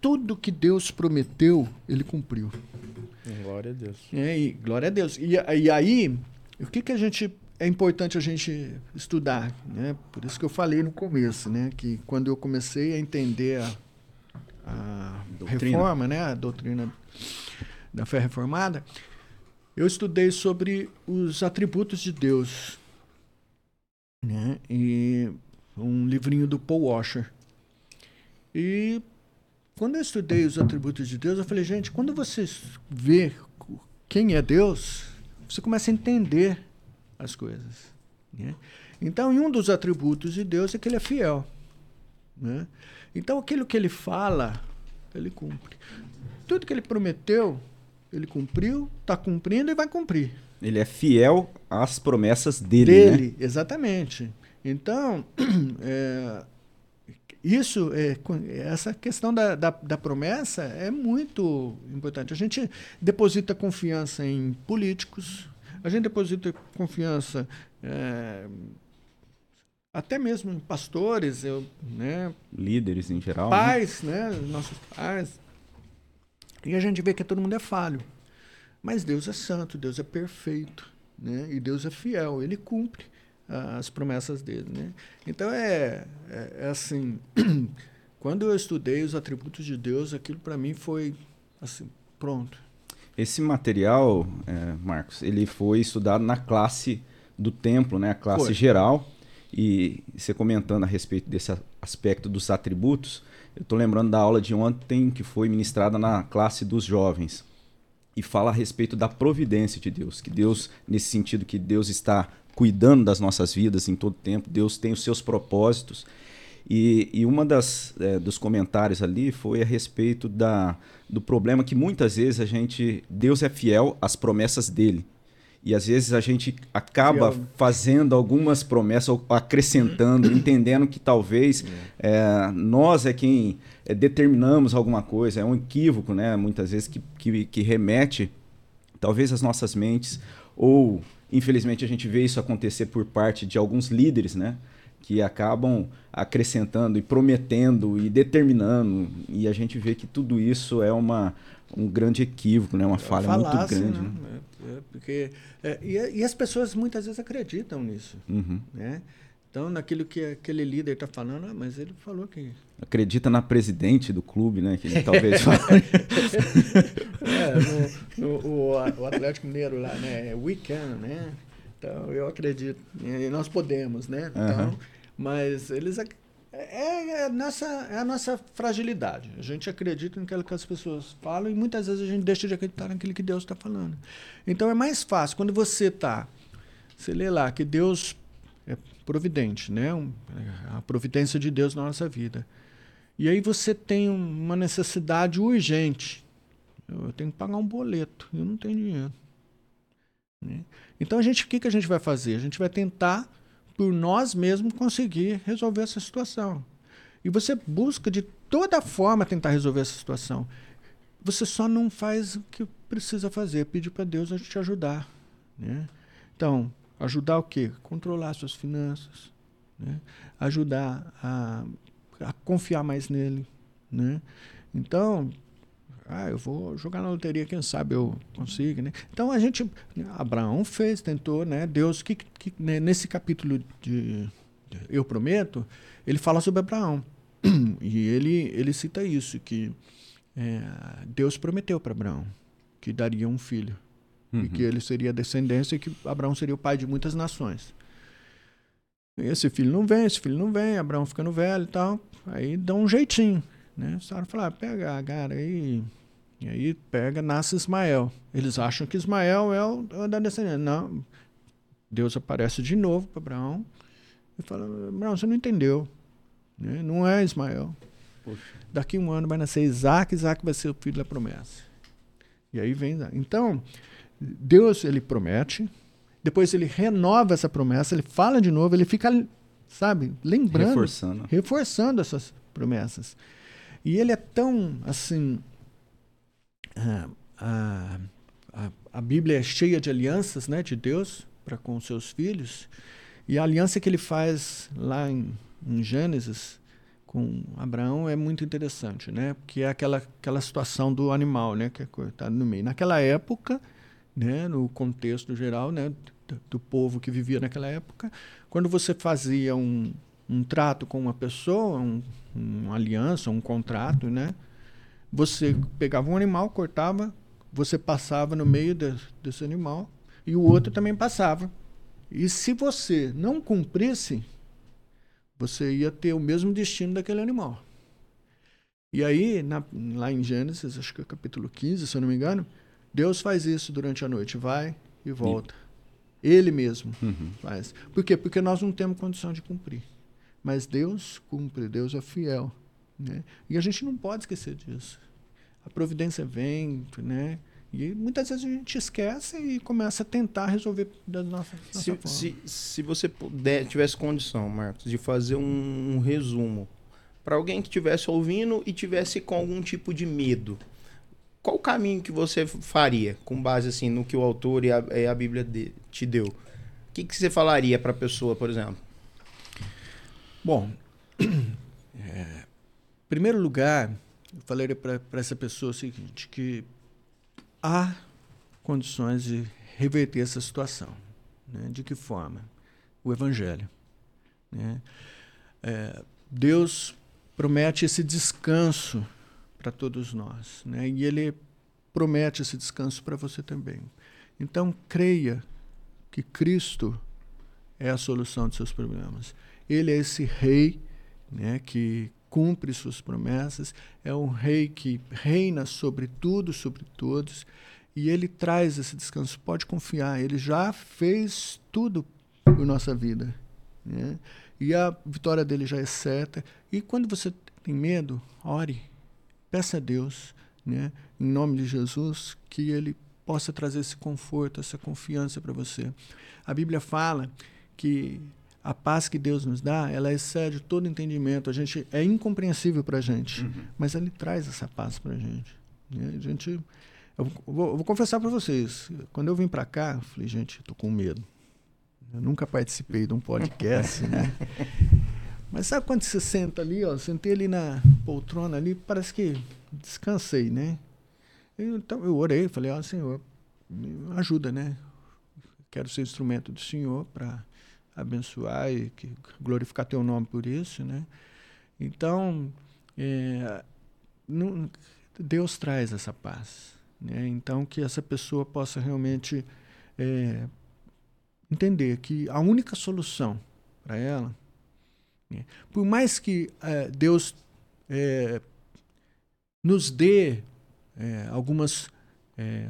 Tudo que Deus prometeu, ele cumpriu. Glória a Deus. É, e, glória a Deus. E, e aí, o que, que a gente é importante a gente estudar, né? Por isso que eu falei no começo, né? Que quando eu comecei a entender a, a reforma, né? A doutrina da fé reformada, eu estudei sobre os atributos de Deus, né? E um livrinho do Paul Washer. E quando eu estudei os atributos de Deus, eu falei, gente, quando você vê quem é Deus, você começa a entender as coisas. Né? Então, um dos atributos de Deus é que ele é fiel. Né? Então, aquilo que ele fala, ele cumpre. Tudo que ele prometeu, ele cumpriu, está cumprindo e vai cumprir. Ele é fiel às promessas dele. Dele, né? exatamente. Então, é, isso, é, essa questão da, da, da, promessa é muito importante. A gente deposita confiança em políticos, a gente deposita confiança é, até mesmo em pastores, eu, né, líderes em geral, né? pais, né? né, nossos pais. E a gente vê que todo mundo é falho. Mas Deus é santo, Deus é perfeito, né? E Deus é fiel, ele cumpre as promessas dele, né? Então é, é, é assim, quando eu estudei os atributos de Deus, aquilo para mim foi assim, pronto. Esse material, é, Marcos, ele foi estudado na classe do templo, né? A classe foi. geral. E você comentando a respeito desse aspecto dos atributos, eu estou lembrando da aula de ontem que foi ministrada na classe dos jovens e fala a respeito da providência de Deus, que Deus, nesse sentido que Deus está cuidando das nossas vidas em todo tempo, Deus tem os seus propósitos. E, e uma das é, dos comentários ali foi a respeito da, do problema que muitas vezes a gente Deus é fiel às promessas dele e às vezes a gente acaba fiel. fazendo algumas promessas ou acrescentando, entendendo que talvez é, nós é quem é, determinamos alguma coisa, é um equívoco, né? Muitas vezes que, que, que remete, talvez, às nossas mentes, ou infelizmente a gente vê isso acontecer por parte de alguns líderes, né? Que acabam acrescentando e prometendo e determinando, e a gente vê que tudo isso é uma, um grande equívoco, né? uma é falha Falasse, muito grande. Né? Né? É, porque, é, e, e, as pessoas muitas vezes acreditam nisso. Uhum. Né? Então, naquilo que aquele líder está falando, ah, mas ele falou que. Acredita na presidente do clube, né? Que ele talvez fale. é, no, no, o, o, Atlético Mineiro lá, né? É we can, né? Então, eu acredito. E nós podemos, né? Então, uhum. Mas eles. É, é, a nossa, é a nossa fragilidade. A gente acredita naquilo que as pessoas falam e muitas vezes a gente deixa de acreditar naquilo que Deus está falando. Então é mais fácil quando você está. Você lê lá que Deus é providente, né? a providência de Deus na nossa vida. E aí você tem uma necessidade urgente. Eu tenho que pagar um boleto, eu não tenho dinheiro. Né? Então a gente, o que, que a gente vai fazer? A gente vai tentar por nós mesmos conseguir resolver essa situação. E você busca de toda forma tentar resolver essa situação. Você só não faz o que precisa fazer, pedir para Deus a te ajudar. Né? Então, Ajudar o quê? Controlar suas finanças. Né? Ajudar a, a confiar mais nele. Né? Então, ah, eu vou jogar na loteria, quem sabe eu consigo, né? Então a gente, Abraão fez, tentou, né? Deus, que, que né? nesse capítulo de, Eu Prometo, ele fala sobre Abraão. E ele, ele cita isso, que é, Deus prometeu para Abraão que daria um filho uhum. e que ele seria descendência e que Abraão seria o pai de muitas nações. E esse filho não vem, esse filho não vem, Abraão ficando velho e tal. Aí dá um jeitinho, né? Sara fala, ah, pega a cara aí. E aí pega, nasce Ismael. Eles acham que Ismael é o, é da descendência. Não. Deus aparece de novo para Abraão e fala, Abraão, você não entendeu. Né? Não é Ismael. Poxa. Daqui um ano vai nascer Isaac, Isaac vai ser o filho da promessa. E aí vem. Então, Deus ele promete, depois ele renova essa promessa, ele fala de novo, ele fica, sabe, lembrando, reforçando, reforçando essas promessas. E ele é tão assim, a, a, a, a Bíblia é cheia de alianças, né, de Deus para com seus filhos, e a aliança que ele faz lá em, em Gênesis com Abraão é muito interessante, né? Porque é aquela, aquela situação do animal, né? Que está no meio. Naquela época, né, no contexto geral né, do, do, povo que vivia naquela época. Quando você fazia um, um trato com uma pessoa, um, uma aliança, um contrato, né, você pegava um animal, cortava, você passava no meio de, desse animal e o outro também passava. E se você não cumprisse, você ia ter o mesmo destino daquele animal. E aí, na, lá em Gênesis, acho que é capítulo 15, se eu não me engano, Deus faz isso durante a noite, vai e volta. E... Ele mesmo uhum. faz. Por quê? Porque nós não temos condição de cumprir. Mas Deus cumpre, Deus é fiel. Né? E a gente não pode esquecer disso. A providência vem, né? E muitas vezes a gente esquece e começa a tentar resolver da nossa, nossa se, forma. Se, se você puder, tivesse condição, Marcos, de fazer um, um resumo para alguém que estivesse ouvindo e tivesse com algum tipo de medo, qual o caminho que você faria com base assim no que o autor e a, e a Bíblia de, te deu? O que, que você falaria para a pessoa, por exemplo? Bom, é, em primeiro lugar, eu falaria para essa pessoa o seguinte, que há condições de reverter essa situação. Né? De que forma? O Evangelho. Né? É, Deus promete esse descanso para todos nós. Né? E Ele promete esse descanso para você também. Então, creia que Cristo é a solução dos seus problemas. Ele é esse rei né, que cumpre suas promessas, é um rei que reina sobre tudo, sobre todos, e ele traz esse descanso. Pode confiar, ele já fez tudo por nossa vida. Né? E a vitória dele já é certa. E quando você tem medo, ore, peça a Deus, né, em nome de Jesus, que ele possa trazer esse conforto, essa confiança para você. A Bíblia fala que a paz que Deus nos dá, ela excede todo entendimento. A gente é incompreensível para a gente, uhum. mas Ele traz essa paz para a gente. A gente, eu vou, eu vou confessar para vocês, quando eu vim para cá, eu falei, gente, estou com medo. Eu nunca participei de um podcast, né? Mas sabe quando você senta ali, ó, sentei ali na poltrona ali, parece que descansei, né? Então eu orei, falei, ó, Senhor, me ajuda, né? Quero ser instrumento do Senhor para abençoar e que, glorificar teu nome por isso, né? Então, é, não, Deus traz essa paz, né? Então que essa pessoa possa realmente é, entender que a única solução para ela? Por mais que é, Deus é, nos dê é, algumas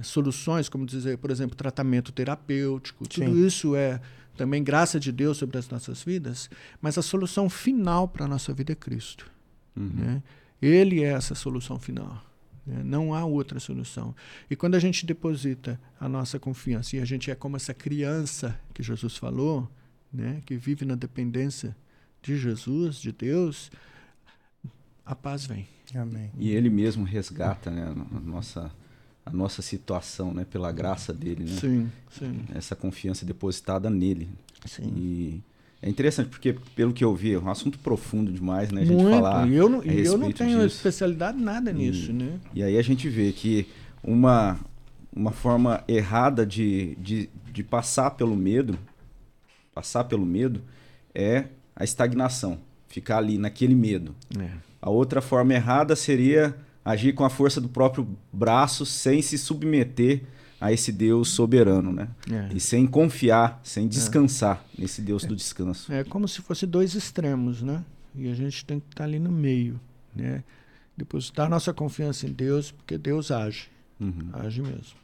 soluções, como dizer, por exemplo, tratamento terapêutico, Sim. tudo isso é também graça de Deus sobre as nossas vidas, mas a solução final para a nossa vida é Cristo. Uhum. Né? Ele é essa solução final. Né? Não há outra solução. E quando a gente deposita a nossa confiança, e a gente é como essa criança que Jesus falou, né? que vive na dependência de Jesus, de Deus, a paz vem. Amém. E ele mesmo resgata né, a nossa a nossa situação, né, pela graça dele, né? Sim, sim. Essa confiança depositada nele. Sim. E é interessante porque pelo que eu vi, é um assunto profundo demais, né, a gente Muito. falar. E eu não, eu não tenho disso. especialidade nada nisso, e, né? E aí a gente vê que uma uma forma errada de, de, de passar pelo medo, passar pelo medo é a estagnação, ficar ali naquele medo. É. A outra forma errada seria agir com a força do próprio braço sem se submeter a esse Deus soberano, né? É. E sem confiar, sem descansar é. nesse Deus é. do descanso. É como se fosse dois extremos, né? E a gente tem que estar ali no meio, né? Depositar nossa confiança em Deus, porque Deus age, uhum. age mesmo.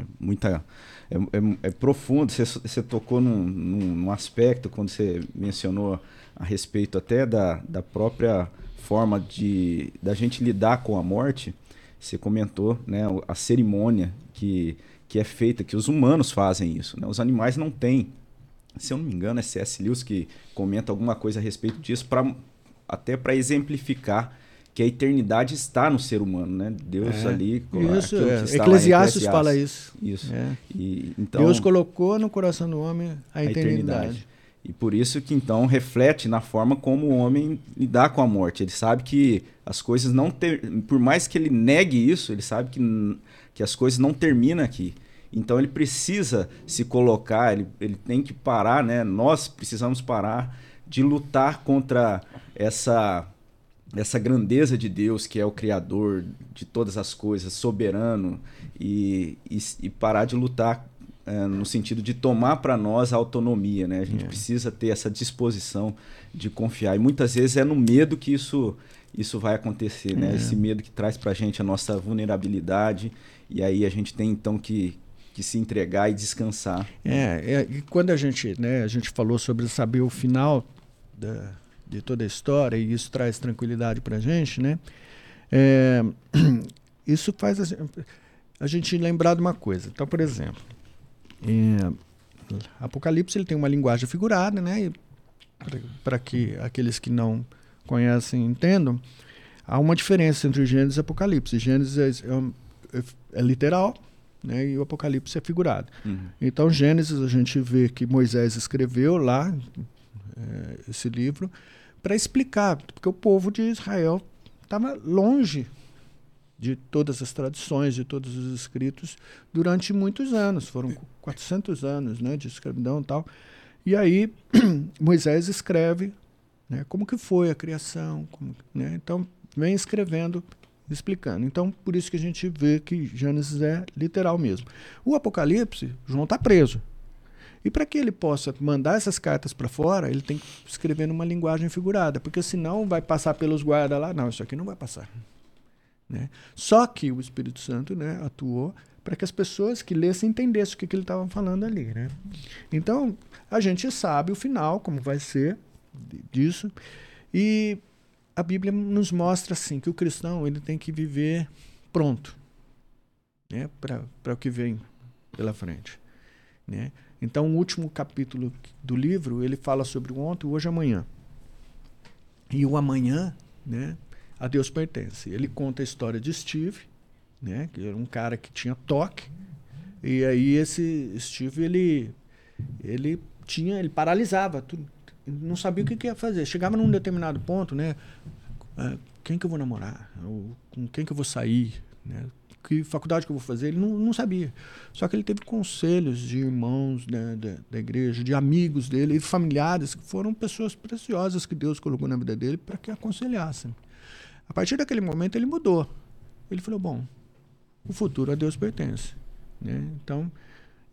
É muita, é, é, é profundo. Você, você tocou num, num, aspecto quando você mencionou a respeito até da, da própria forma de da gente lidar com a morte, você comentou, né, a cerimônia que, que é feita, que os humanos fazem isso, né? Os animais não têm. Se eu não me engano, é C.S. Lewis que comenta alguma coisa a respeito disso, pra, até para exemplificar que a eternidade está no ser humano, né? Deus é, ali. Isso, é. Eclesiastes fala isso. Isso. É. E, então, Deus colocou no coração do homem a, a eternidade. eternidade. E por isso que então reflete na forma como o homem lidar com a morte. Ele sabe que as coisas não ter, por mais que ele negue isso, ele sabe que, que as coisas não terminam aqui. Então ele precisa se colocar, ele, ele tem que parar, né? Nós precisamos parar de lutar contra essa essa grandeza de Deus que é o criador de todas as coisas, soberano e, e, e parar de lutar é, no sentido de tomar para nós a autonomia, né? A gente é. precisa ter essa disposição de confiar. E muitas vezes é no medo que isso, isso vai acontecer, né? É. Esse medo que traz para a gente a nossa vulnerabilidade. E aí a gente tem então que, que se entregar e descansar. É, é, e quando a gente, né, a gente falou sobre saber o final da, de toda a história, e isso traz tranquilidade para a gente, né? É, isso faz a, a, gente lembrar de uma coisa. Então, por exemplo, é, Apocalipse ele tem uma linguagem figurada, né? Para que aqueles que não conhecem entendam, há uma diferença entre Gênesis e Apocalipse. Gênesis é, é, é literal, né? E o Apocalipse é figurado. Uhum. Então, Gênesis a gente vê que Moisés escreveu lá é, esse livro para explicar, porque o povo de Israel estava longe de todas as tradições, de todos os escritos, durante muitos anos. Foram 400 anos né, de escravidão e tal. E aí Moisés escreve né, como que foi a criação. Como, né, então, vem escrevendo, explicando. Então, por isso que a gente vê que Gênesis é literal mesmo. O Apocalipse, João está preso. E para que ele possa mandar essas cartas para fora, ele tem que escrever numa linguagem figurada, porque senão vai passar pelos guardas lá. Não, isso aqui não vai passar. Né? Só que o Espírito Santo né, atuou para que as pessoas que lessem entendessem o que, que ele estava falando ali. Né? Então, a gente sabe o final, como vai ser disso. E a Bíblia nos mostra assim que o cristão ele tem que viver pronto né, para o que vem pela frente. Né? Então, o último capítulo do livro, ele fala sobre o ontem, hoje e amanhã. E o amanhã, né, a Deus pertence. Ele conta a história de Steve, né, que era um cara que tinha toque. E aí esse Steve, ele ele tinha, ele paralisava, tudo, não sabia o que, que ia fazer. Chegava num determinado ponto, né, ah, quem que eu vou namorar? Ou com quem que eu vou sair, né? Que faculdade que eu vou fazer, ele não, não sabia. Só que ele teve conselhos de irmãos da, da, da igreja, de amigos dele e familiares, que foram pessoas preciosas que Deus colocou na vida dele para que aconselhassem. A partir daquele momento ele mudou. Ele falou: bom, o futuro a Deus pertence. Né? Então,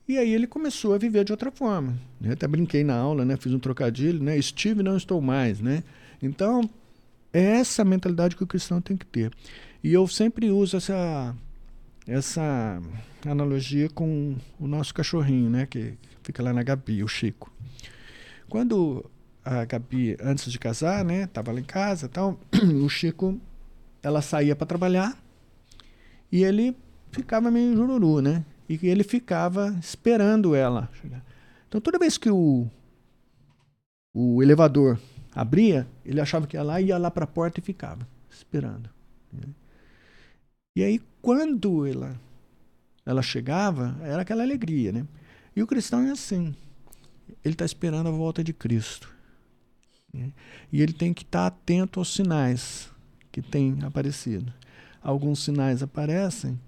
e aí ele começou a viver de outra forma. Né? Até brinquei na aula, né? fiz um trocadilho, né? estive não estou mais. Né? Então, é essa mentalidade que o cristão tem que ter. E eu sempre uso essa essa analogia com o nosso cachorrinho, né, que fica lá na Gabi, o Chico. Quando a Gabi, antes de casar, né, tava lá em casa, tal, o Chico, ela saía para trabalhar e ele ficava meio jururu, né? E ele ficava esperando ela chegar. Então toda vez que o o elevador abria, ele achava que ia lá, ia lá para a porta e ficava esperando. Né? E aí, quando ela, ela chegava, era aquela alegria, né? E o cristão é assim. Ele está esperando a volta de Cristo. Né? E ele tem que estar tá atento aos sinais que têm aparecido. Alguns sinais aparecem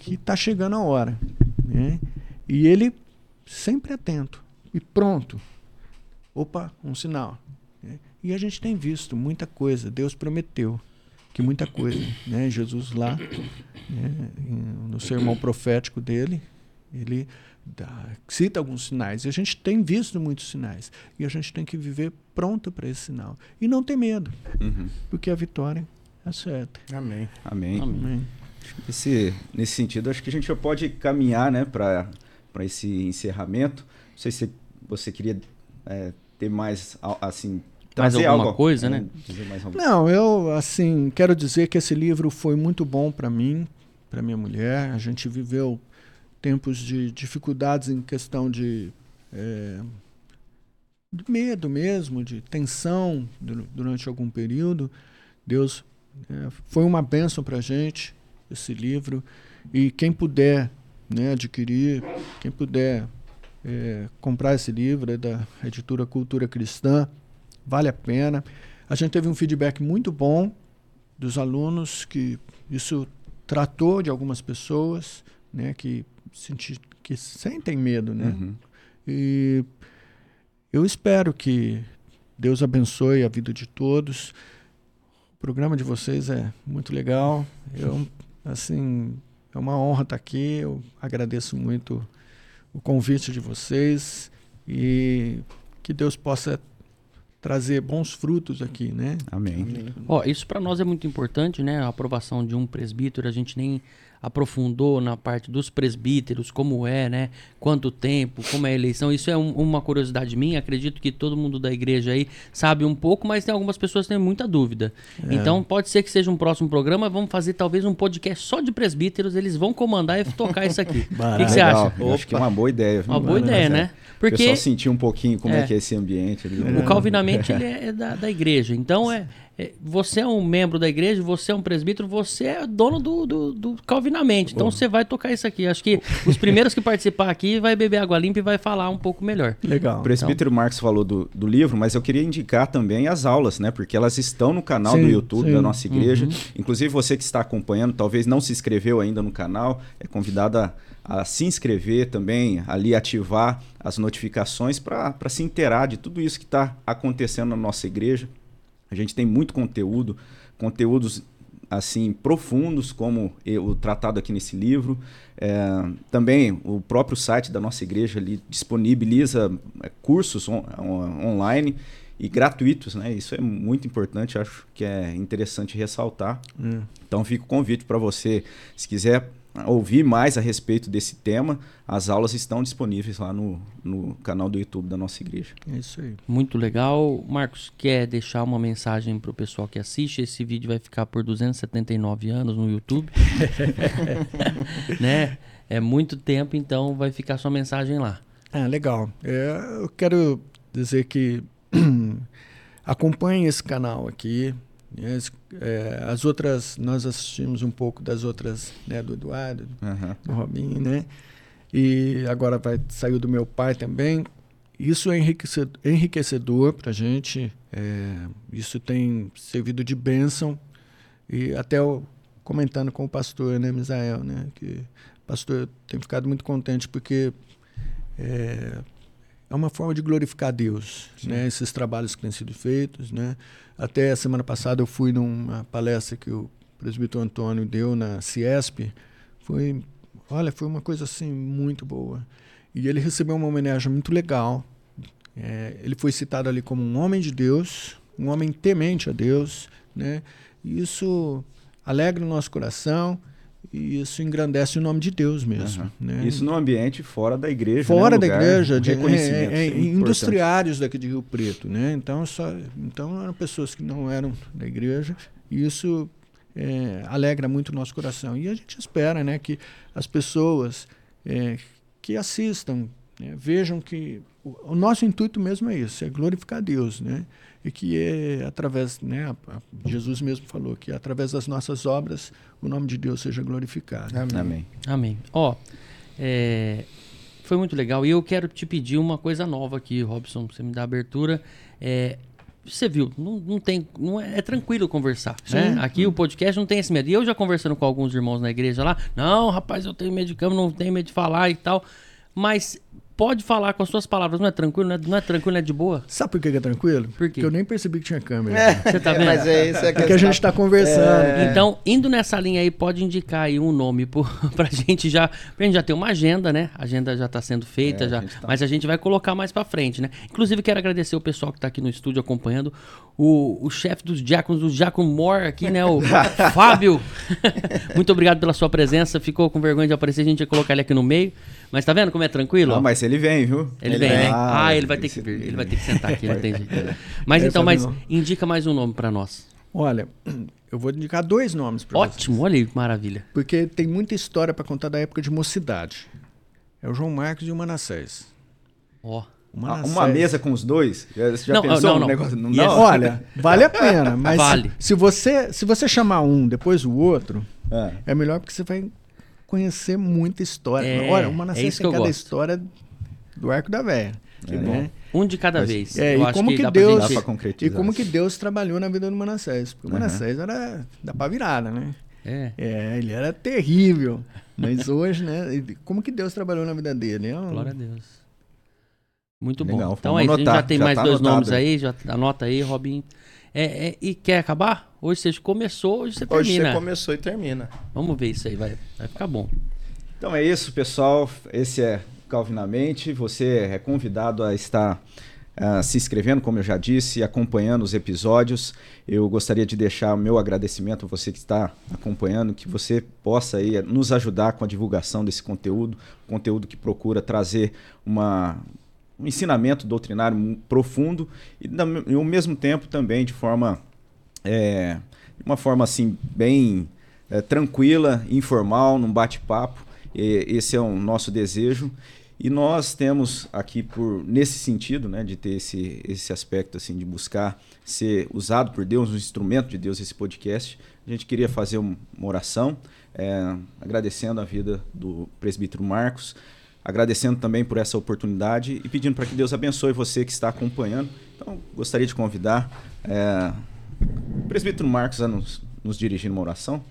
que está chegando a hora. Né? E ele sempre atento e pronto. Opa, um sinal. Né? E a gente tem visto muita coisa. Deus prometeu que muita coisa. Né? Jesus lá, né, no sermão profético dele, ele dá, cita alguns sinais. E a gente tem visto muitos sinais. E a gente tem que viver pronto para esse sinal. E não ter medo, uhum. porque a vitória é certa. Amém. Amém. Amém. Esse, nesse sentido, acho que a gente já pode caminhar né, para esse encerramento. Não sei se você queria é, ter mais assim mais alguma algo, coisa, né? Não, eu assim quero dizer que esse livro foi muito bom para mim, para minha mulher. A gente viveu tempos de dificuldades em questão de, é, de medo mesmo, de tensão durante algum período. Deus é, foi uma bênção para a gente esse livro e quem puder né, adquirir, quem puder é, comprar esse livro é da editora Cultura Cristã vale a pena. A gente teve um feedback muito bom dos alunos que isso tratou de algumas pessoas, né, que senti, que sentem medo, né? Uhum. E eu espero que Deus abençoe a vida de todos. O programa de vocês é muito legal. Eu assim, é uma honra estar aqui. Eu agradeço muito o convite de vocês e que Deus possa trazer bons frutos aqui, né? Amém. Amém. Ó, isso para nós é muito importante, né? A aprovação de um presbítero, a gente nem aprofundou na parte dos presbíteros, como é, né? Quanto tempo, como é a eleição. Isso é um, uma curiosidade minha. Acredito que todo mundo da igreja aí sabe um pouco, mas tem algumas pessoas que têm muita dúvida. É. Então pode ser que seja um próximo programa. Vamos fazer talvez um podcast só de presbíteros. Eles vão comandar e tocar isso aqui. o que, que você acha? Acho que é uma boa ideia. Uma boa ideia, né? Porque o pessoal sentir um pouquinho como é, é que é esse ambiente. Ali. O Calvinamente ele é da, da igreja. Então é, você é um membro da igreja, você é um presbítero, você é dono do, do, do Calvinamente. Então você vai tocar isso aqui. Acho que os primeiros que participar aqui vai beber água limpa e vai falar um pouco melhor. Legal. O presbítero então. Marcos falou do, do livro, mas eu queria indicar também as aulas, né? Porque elas estão no canal sim, do YouTube sim. da nossa igreja. Uhum. Inclusive você que está acompanhando, talvez não se inscreveu ainda no canal, é convidado a, a se inscrever também, ali ativar as notificações para se inteirar de tudo isso que está acontecendo na nossa igreja. A gente tem muito conteúdo, conteúdos assim profundos como o tratado aqui nesse livro. É, também o próprio site da nossa igreja ali disponibiliza é, cursos on, on, online e gratuitos, né? Isso é muito importante, acho que é interessante ressaltar. Hum. Então fica o convite para você, se quiser ouvir mais a respeito desse tema, as aulas estão disponíveis lá no, no canal do YouTube da nossa igreja. É isso aí. Muito legal. Marcos, quer deixar uma mensagem para o pessoal que assiste? Esse vídeo vai ficar por 279 anos no YouTube. né? É muito tempo, então vai ficar sua mensagem lá. Ah, legal. É, eu quero dizer que acompanhe esse canal aqui. As, é, as outras, nós assistimos um pouco das outras, né, do Eduardo, uhum. do Robinho, né? E agora vai saiu do meu pai também. Isso é enriquecedor, enriquecedor para a gente. É, isso tem servido de bênção. E até comentando com o pastor, né, Misael, né? Que o pastor tem ficado muito contente porque é, é uma forma de glorificar Deus, né? Esses trabalhos que têm sido feitos, né? Até a semana passada eu fui numa palestra que o presbítero Antônio deu na Ciesp. Foi, olha, foi uma coisa assim muito boa. E ele recebeu uma homenagem muito legal. É, ele foi citado ali como um homem de Deus, um homem temente a Deus, né? E isso alegra o nosso coração e isso engrandece o nome de Deus mesmo. Uhum. Né? Isso no ambiente fora da igreja. Fora né? da igreja, de, é, é, é industriários daqui de Rio Preto. Né? Então, só, então eram pessoas que não eram da igreja. E isso é, alegra muito o nosso coração. E a gente espera né, que as pessoas é, que assistam né, vejam que o, o, nosso intuito mesmo é isso, é glorificar Deus. Né? E que é através, né, Jesus mesmo falou que através das nossas obras o nome de Deus seja glorificado. Amém. Amém. Ó, é, foi muito legal e eu quero te pedir uma coisa nova aqui, Robson, pra você me dar abertura. É, você viu, não, não tem, não é, é tranquilo conversar, né? Aqui o podcast não tem esse medo. E eu já conversando com alguns irmãos na igreja lá, não, rapaz, eu tenho medo de cama, não tenho medo de falar e tal. Mas pode falar com as suas palavras. Não é tranquilo, não é, não é tranquilo, não é de boa? Sabe por que é tranquilo? Por quê? Porque eu nem percebi que tinha câmera. É, você tá vendo? Mas é isso é que, a gente está conversando. É. Então, indo nessa linha aí, pode indicar aí um nome por, pra gente já. Pra gente já ter uma agenda, né? A agenda já está sendo feita, é, já. A tá... Mas a gente vai colocar mais para frente, né? Inclusive, quero agradecer o pessoal que está aqui no estúdio acompanhando. O, o chefe dos diáconos, o Diácono Mor aqui, né? O Fábio. Muito obrigado pela sua presença. Ficou com vergonha de aparecer, a gente ia colocar ele aqui no meio. Mas tá vendo como é tranquilo? Não, mas ele vem, viu? Ele, ele vem, né? Ah, ele vai ter que vir. Ele vai ter que sentar aqui, não tem jeito. Mas então, mas indica mais um nome para nós. Olha, eu vou indicar dois nomes para Ótimo, vocês. olha aí, maravilha. Porque tem muita história para contar da época de mocidade. É o João Marcos e o Manassés. Ó. Oh. Uma, uma mesa com os dois? Você já não, pensou não, no negócio? Não, yes. Olha, vale a pena, mas vale. se, você, se você chamar um depois o outro, é. é melhor porque você vai conhecer muita história. É, Olha, uma nascente é tem cada gosto. história do Arco da Véia. Né? Um de cada Mas, vez. É, e como que, que Deus e como que Deus trabalhou na vida do Manassés? Porque o uhum. Manassés era da pá virada, né? É. é. ele era terrível. Mas hoje, né? Como que Deus trabalhou na vida dele? É um... Glória a Deus. Muito Legal, bom. Então aí, anotar, a gente já tem já mais tá dois anotado. nomes aí, já anota aí, Robin. É, é, e quer acabar? Hoje você começou, hoje você termina. Hoje você começou e termina. Vamos ver isso aí, vai, vai ficar bom. Então é isso, pessoal. Esse é Calvinamente. Você é convidado a estar uh, se inscrevendo, como eu já disse, acompanhando os episódios. Eu gostaria de deixar o meu agradecimento a você que está acompanhando, que você possa aí nos ajudar com a divulgação desse conteúdo, conteúdo que procura trazer uma, um ensinamento doutrinário profundo e, ao mesmo tempo também de forma é, uma forma assim bem é, tranquila, informal, num bate-papo. Esse é o nosso desejo e nós temos aqui por nesse sentido, né, de ter esse esse aspecto assim de buscar ser usado por Deus, um instrumento de Deus esse podcast. A gente queria fazer uma oração, é, agradecendo a vida do presbítero Marcos, agradecendo também por essa oportunidade e pedindo para que Deus abençoe você que está acompanhando. Então, gostaria de convidar é, o presbítero Marcos a nos, nos dirigir uma oração.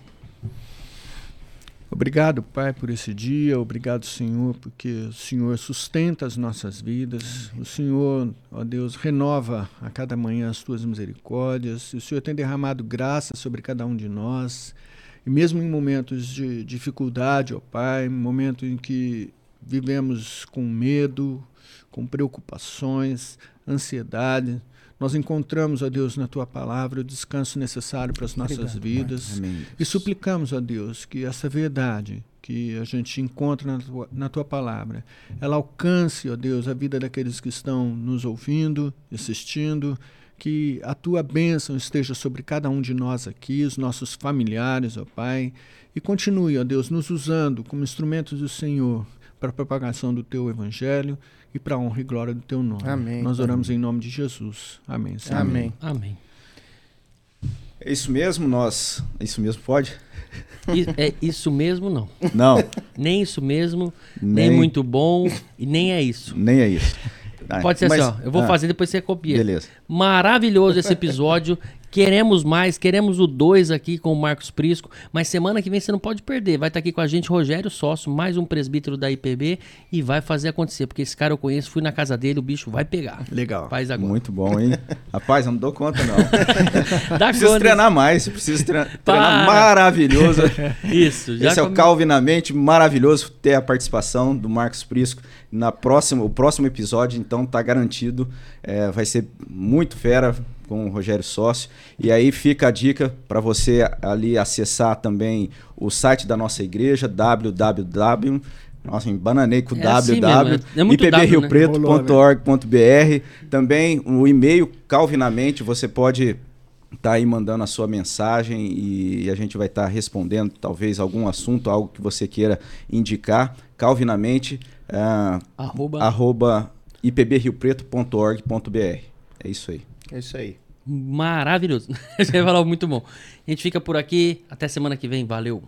Obrigado, Pai, por esse dia. Obrigado, Senhor, porque o Senhor sustenta as nossas vidas. O Senhor, ó Deus, renova a cada manhã as tuas misericórdias. O Senhor tem derramado graça sobre cada um de nós. E mesmo em momentos de dificuldade, ó Pai, momentos em que vivemos com medo, com preocupações, ansiedade, nós encontramos, ó Deus, na tua palavra o descanso necessário para as nossas Obrigado, vidas. Amém, e suplicamos, ó Deus, que essa verdade que a gente encontra na tua, na tua palavra, ela alcance, ó Deus, a vida daqueles que estão nos ouvindo, assistindo, que a tua bênção esteja sobre cada um de nós aqui, os nossos familiares, ó Pai, e continue, ó Deus, nos usando como instrumentos do Senhor para a propagação do teu evangelho e para a honra e glória do teu nome. Amém. Nós oramos em nome de Jesus. Amém. Senhor. Amém. Amém. É isso mesmo, nós. Isso mesmo pode? É isso mesmo, não. Não. nem isso mesmo, nem, nem muito bom, e nem é isso. Nem é isso. Pode ser Mas, assim, ó. Eu vou ah, fazer, depois você copia. Beleza. Maravilhoso esse episódio. Queremos mais, queremos o 2 aqui com o Marcos Prisco, mas semana que vem você não pode perder. Vai estar aqui com a gente Rogério Sócio, mais um presbítero da IPB e vai fazer acontecer, porque esse cara eu conheço, fui na casa dele, o bicho vai pegar. Legal. Faz agora. Muito bom, hein? Rapaz, eu não dou conta não. Dá preciso conta. treinar mais, preciso treinar, treinar maravilhoso. Isso. Já Esse come... é o Calvinamente maravilhoso ter a participação do Marcos Prisco na próxima, o próximo episódio, então tá garantido, é, vai ser muito fera com o Rogério Sócio. E aí fica a dica para você ali acessar também o site da nossa igreja, www. Nossa, embananei com é www. Assim é ipbriopreto.org.br. Né? Também o e-mail Calvinamente, você pode estar tá aí mandando a sua mensagem e a gente vai estar tá respondendo talvez algum assunto, algo que você queira indicar. Calvinamente, uh, arroba, arroba ipbriopreto.org.br. É isso aí. É isso aí. Maravilhoso. Você falou muito bom. A gente fica por aqui. Até semana que vem. Valeu.